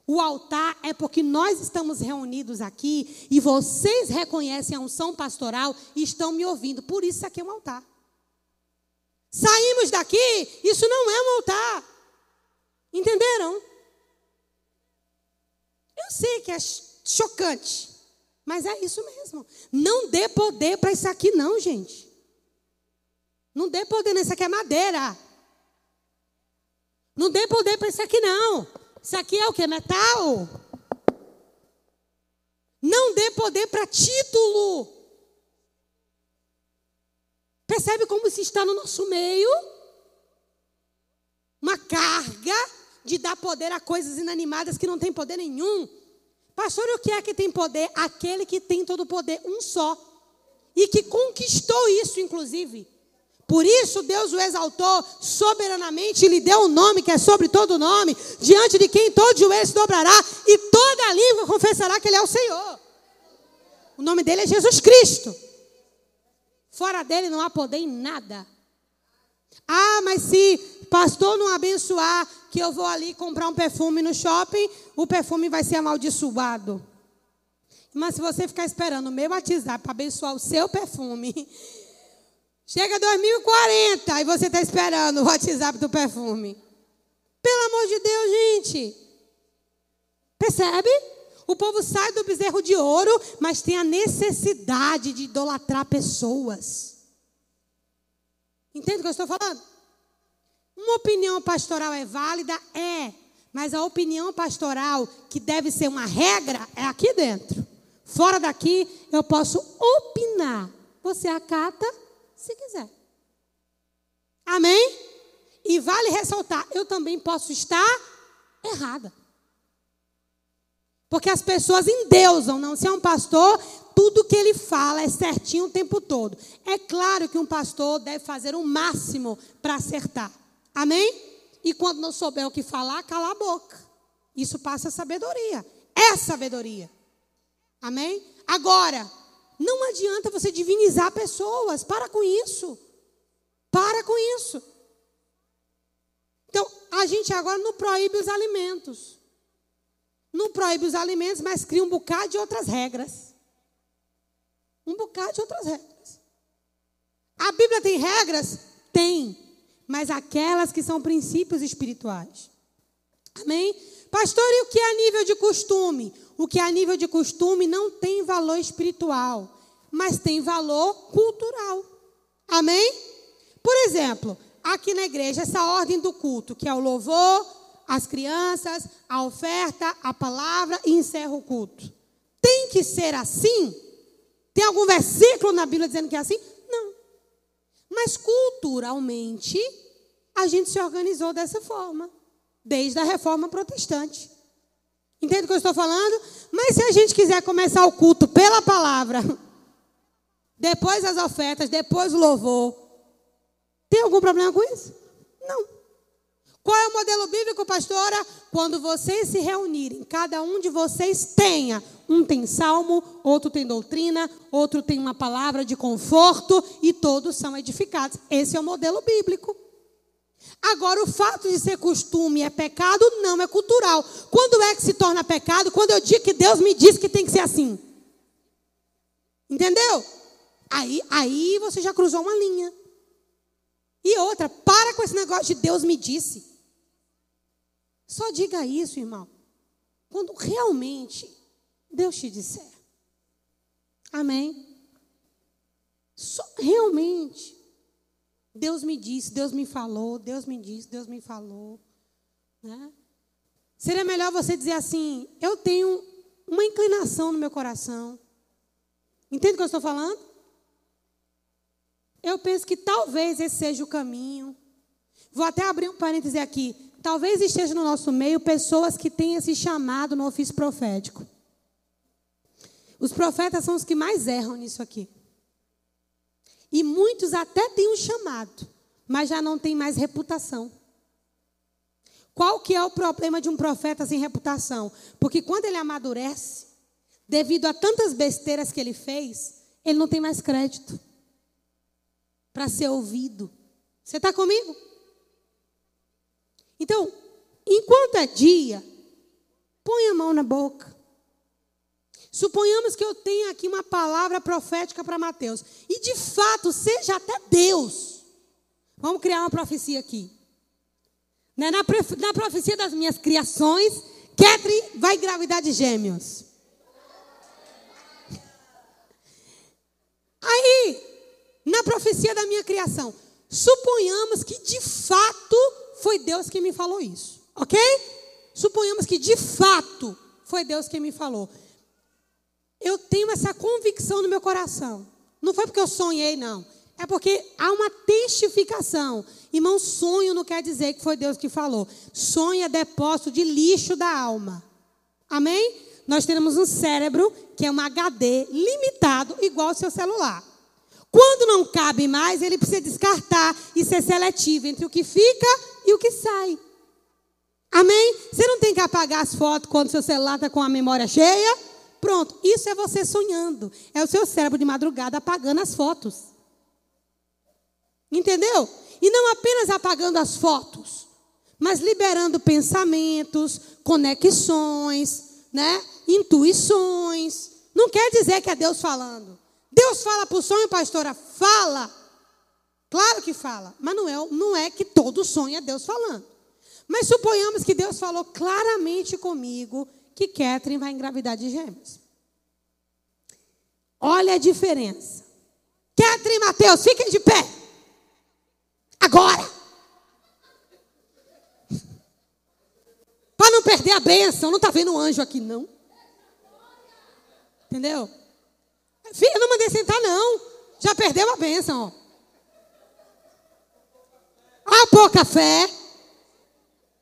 O altar é porque nós estamos reunidos aqui e vocês reconhecem a unção pastoral e estão me ouvindo. Por isso, isso aqui é um altar. Saímos daqui, isso não é um altar. Entenderam? Eu sei que é chocante, mas é isso mesmo. Não dê poder para isso aqui, não, gente. Não dê poder, não. Isso aqui é madeira. Não dê poder para isso aqui, não. Isso aqui é o que? Metal? Não dê poder para título. Percebe como se está no nosso meio? Uma carga de dar poder a coisas inanimadas que não tem poder nenhum. Pastor, o que é que tem poder? Aquele que tem todo o poder, um só. E que conquistou isso, inclusive. Por isso Deus o exaltou soberanamente e lhe deu um nome que é sobre todo nome, diante de quem todo joelho se dobrará e toda língua confessará que Ele é o Senhor. O nome dele é Jesus Cristo. Fora dele não há poder em nada. Ah, mas se pastor não abençoar, que eu vou ali comprar um perfume no shopping, o perfume vai ser amaldiçoado. Mas se você ficar esperando o meu WhatsApp para abençoar o seu perfume, chega 2040 e você está esperando o WhatsApp do perfume. Pelo amor de Deus, gente. Percebe? O povo sai do bezerro de ouro, mas tem a necessidade de idolatrar pessoas. Entende o que eu estou falando? Uma opinião pastoral é válida? É. Mas a opinião pastoral, que deve ser uma regra, é aqui dentro. Fora daqui, eu posso opinar. Você acata se quiser. Amém? E vale ressaltar, eu também posso estar errada. Porque as pessoas endeusam, não. Se é um pastor, tudo que ele fala é certinho o tempo todo. É claro que um pastor deve fazer o máximo para acertar. Amém? E quando não souber o que falar, cala a boca. Isso passa sabedoria. É sabedoria. Amém? Agora, não adianta você divinizar pessoas. Para com isso. Para com isso. Então, a gente agora não proíbe os alimentos. Não proíbe os alimentos, mas cria um bocado de outras regras. Um bocado de outras regras. A Bíblia tem regras? Tem mas aquelas que são princípios espirituais. Amém? Pastor, e o que é a nível de costume? O que é a nível de costume não tem valor espiritual, mas tem valor cultural. Amém? Por exemplo, aqui na igreja, essa ordem do culto, que é o louvor, as crianças, a oferta, a palavra e encerra o culto. Tem que ser assim? Tem algum versículo na Bíblia dizendo que é assim? Mas culturalmente, a gente se organizou dessa forma, desde a reforma protestante. Entende o que eu estou falando? Mas se a gente quiser começar o culto pela palavra, depois as ofertas, depois o louvor, tem algum problema com isso? Não. Qual é o modelo bíblico, pastora? Quando vocês se reunirem, cada um de vocês tenha. Um tem salmo, outro tem doutrina, outro tem uma palavra de conforto e todos são edificados. Esse é o modelo bíblico. Agora, o fato de ser costume é pecado, não é cultural. Quando é que se torna pecado? Quando eu digo que Deus me disse que tem que ser assim. Entendeu? Aí, aí você já cruzou uma linha. E outra, para com esse negócio de Deus me disse. Só diga isso, irmão, quando realmente Deus te disser. Amém? Só, realmente. Deus me disse, Deus me falou, Deus me disse, Deus me falou. Né? Seria melhor você dizer assim: eu tenho uma inclinação no meu coração. Entende o que eu estou falando? Eu penso que talvez esse seja o caminho. Vou até abrir um parêntese aqui. Talvez esteja no nosso meio pessoas que têm esse chamado no ofício profético. Os profetas são os que mais erram nisso aqui. E muitos até têm um chamado, mas já não têm mais reputação. Qual que é o problema de um profeta sem reputação? Porque quando ele amadurece, devido a tantas besteiras que ele fez, ele não tem mais crédito para ser ouvido. Você está comigo? Então, enquanto é dia, põe a mão na boca. Suponhamos que eu tenha aqui uma palavra profética para Mateus. E de fato, seja até Deus. Vamos criar uma profecia aqui. Né, na, na profecia das minhas criações, Catherine vai engravidar de gêmeos. Aí, na profecia da minha criação, suponhamos que de fato foi Deus que me falou isso, ok? Suponhamos que de fato foi Deus que me falou. Eu tenho essa convicção no meu coração. Não foi porque eu sonhei, não. É porque há uma testificação. Irmão, sonho não quer dizer que foi Deus que falou. Sonho é depósito de lixo da alma. Amém? Nós temos um cérebro que é um HD limitado, igual ao seu celular. Quando não cabe mais, ele precisa descartar e ser seletivo entre o que fica e o que sai. Amém? Você não tem que apagar as fotos quando seu celular está com a memória cheia. Pronto, isso é você sonhando. É o seu cérebro de madrugada apagando as fotos. Entendeu? E não apenas apagando as fotos, mas liberando pensamentos, conexões, né? intuições. Não quer dizer que é Deus falando. Deus fala para o sonho, pastora? Fala. Claro que fala. Mas não é, não é que todo sonho é Deus falando. Mas suponhamos que Deus falou claramente comigo que Catherine vai engravidar de gêmeos. Olha a diferença. Catherine e Mateus, fiquem de pé. Agora. Para não perder a bênção. Não está vendo um anjo aqui, não. Entendeu? Filha, não mandei sentar, não. Já perdeu a bênção. Ó. A pouca fé.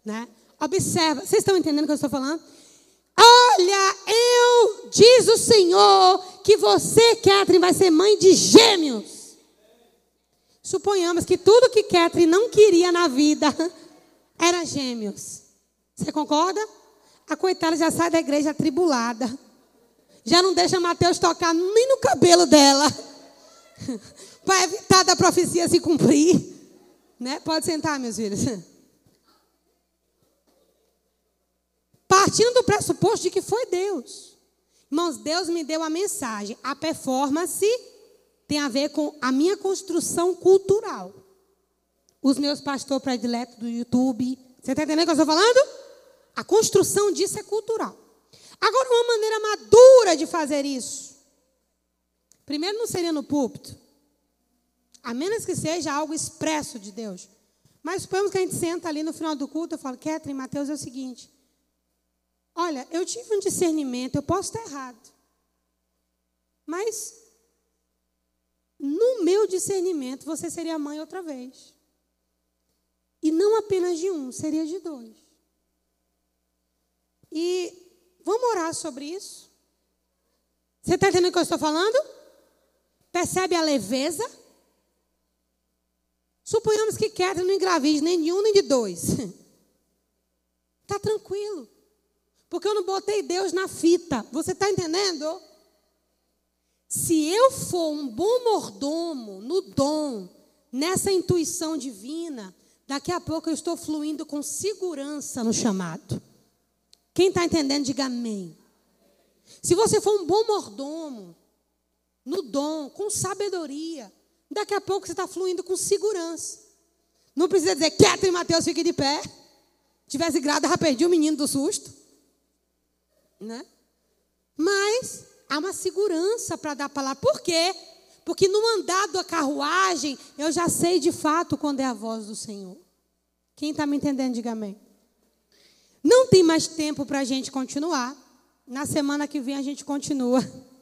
Né? Observa. Vocês estão entendendo o que eu estou falando? Olha, eu, diz o Senhor, que você, Catherine, vai ser mãe de gêmeos. Suponhamos que tudo que Catherine não queria na vida era gêmeos. Você concorda? A coitada já sai da igreja atribulada. Já não deixa Mateus tocar nem no cabelo dela. Para evitar da profecia se cumprir. Né? Pode sentar, meus filhos. Partindo do pressuposto de que foi Deus. Irmãos, Deus me deu a mensagem. A performance tem a ver com a minha construção cultural. Os meus pastores prediletos do YouTube. Você está entendendo o que eu estou falando? A construção disso é cultural. Agora, uma maneira madura de fazer isso. Primeiro, não seria no púlpito. A menos que seja algo expresso de Deus. Mas suponhamos que a gente senta ali no final do culto e fala, Catherine, Mateus, é o seguinte. Olha, eu tive um discernimento, eu posso estar errado. Mas, no meu discernimento, você seria mãe outra vez. E não apenas de um, seria de dois. E Vamos orar sobre isso? Você está entendendo o que eu estou falando? Percebe a leveza? Suponhamos que Catherine não engravide nem de um nem de dois. Está tranquilo. Porque eu não botei Deus na fita. Você está entendendo? Se eu for um bom mordomo no dom, nessa intuição divina, daqui a pouco eu estou fluindo com segurança no chamado. Quem está entendendo, diga amém. Se você for um bom mordomo, no dom, com sabedoria, daqui a pouco você está fluindo com segurança. Não precisa dizer, quieto e Mateus, fique de pé. Tivesse grado, já perdi o menino do susto. Né? Mas há uma segurança para dar a palavra. Por quê? Porque no andar da carruagem, eu já sei de fato quando é a voz do Senhor. Quem está me entendendo, diga amém. Não tem mais tempo para a gente continuar. Na semana que vem a gente continua.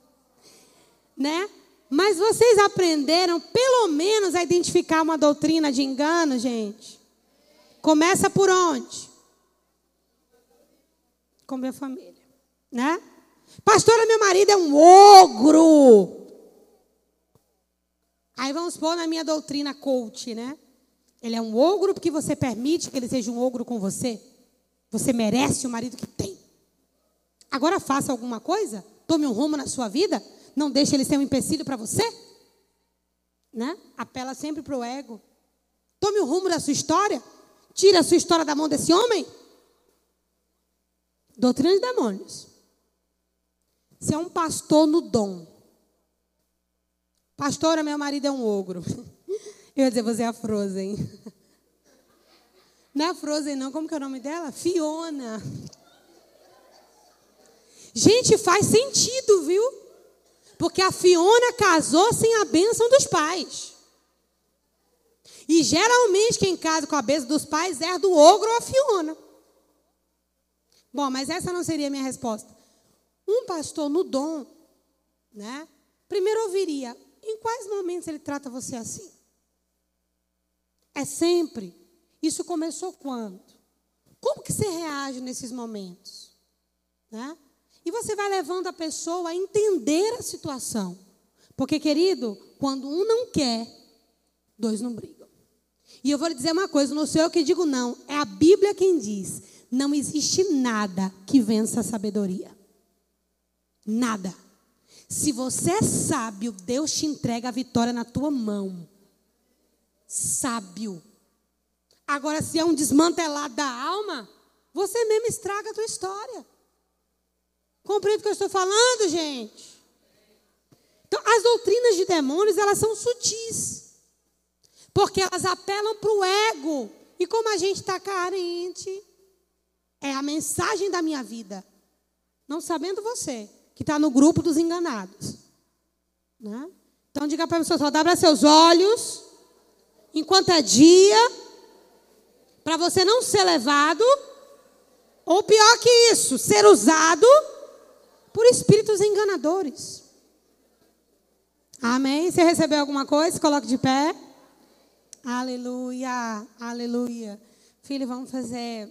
Né? Mas vocês aprenderam pelo menos a identificar uma doutrina de engano, gente? Começa por onde? Com minha família, né? Pastora, meu marido é um ogro. Aí vamos pôr na minha doutrina coach, né? Ele é um ogro porque você permite que ele seja um ogro com você. Você merece o marido que tem. Agora faça alguma coisa, tome um rumo na sua vida, não deixe ele ser um empecilho para você. Né? Apela sempre para o ego. Tome o rumo da sua história. Tire a sua história da mão desse homem. Doutrina de demônios. Você é um pastor no dom. Pastora, meu marido é um ogro. Eu ia dizer, você é a Frozen. Não é a Frozen, não. Como que é o nome dela? Fiona. Gente, faz sentido, viu? Porque a Fiona casou sem a bênção dos pais. E geralmente quem casa com a bênção dos pais é do ogro ou a Fiona. Bom, mas essa não seria a minha resposta. Um pastor no dom, né? Primeiro ouviria, em quais momentos ele trata você assim? É sempre. Isso começou quando? Como que você reage nesses momentos? Né? E você vai levando a pessoa a entender a situação. Porque, querido, quando um não quer, dois não brigam. E eu vou lhe dizer uma coisa: não sou eu que digo não, é a Bíblia quem diz. Não existe nada que vença a sabedoria. Nada. Se você é sábio, Deus te entrega a vitória na tua mão. Sábio. Agora, se é um desmantelado da alma, você mesmo estraga a tua história. Compreende o que eu estou falando, gente? Então, as doutrinas de demônios, elas são sutis. Porque elas apelam para o ego. E como a gente está carente, é a mensagem da minha vida. Não sabendo você, que está no grupo dos enganados. Né? Então diga para a pessoa, abra seus olhos, enquanto é dia, para você não ser levado, ou pior que isso, ser usado por espíritos enganadores. Amém? Você recebeu alguma coisa? Coloque de pé. Aleluia, aleluia. Filho, vamos fazer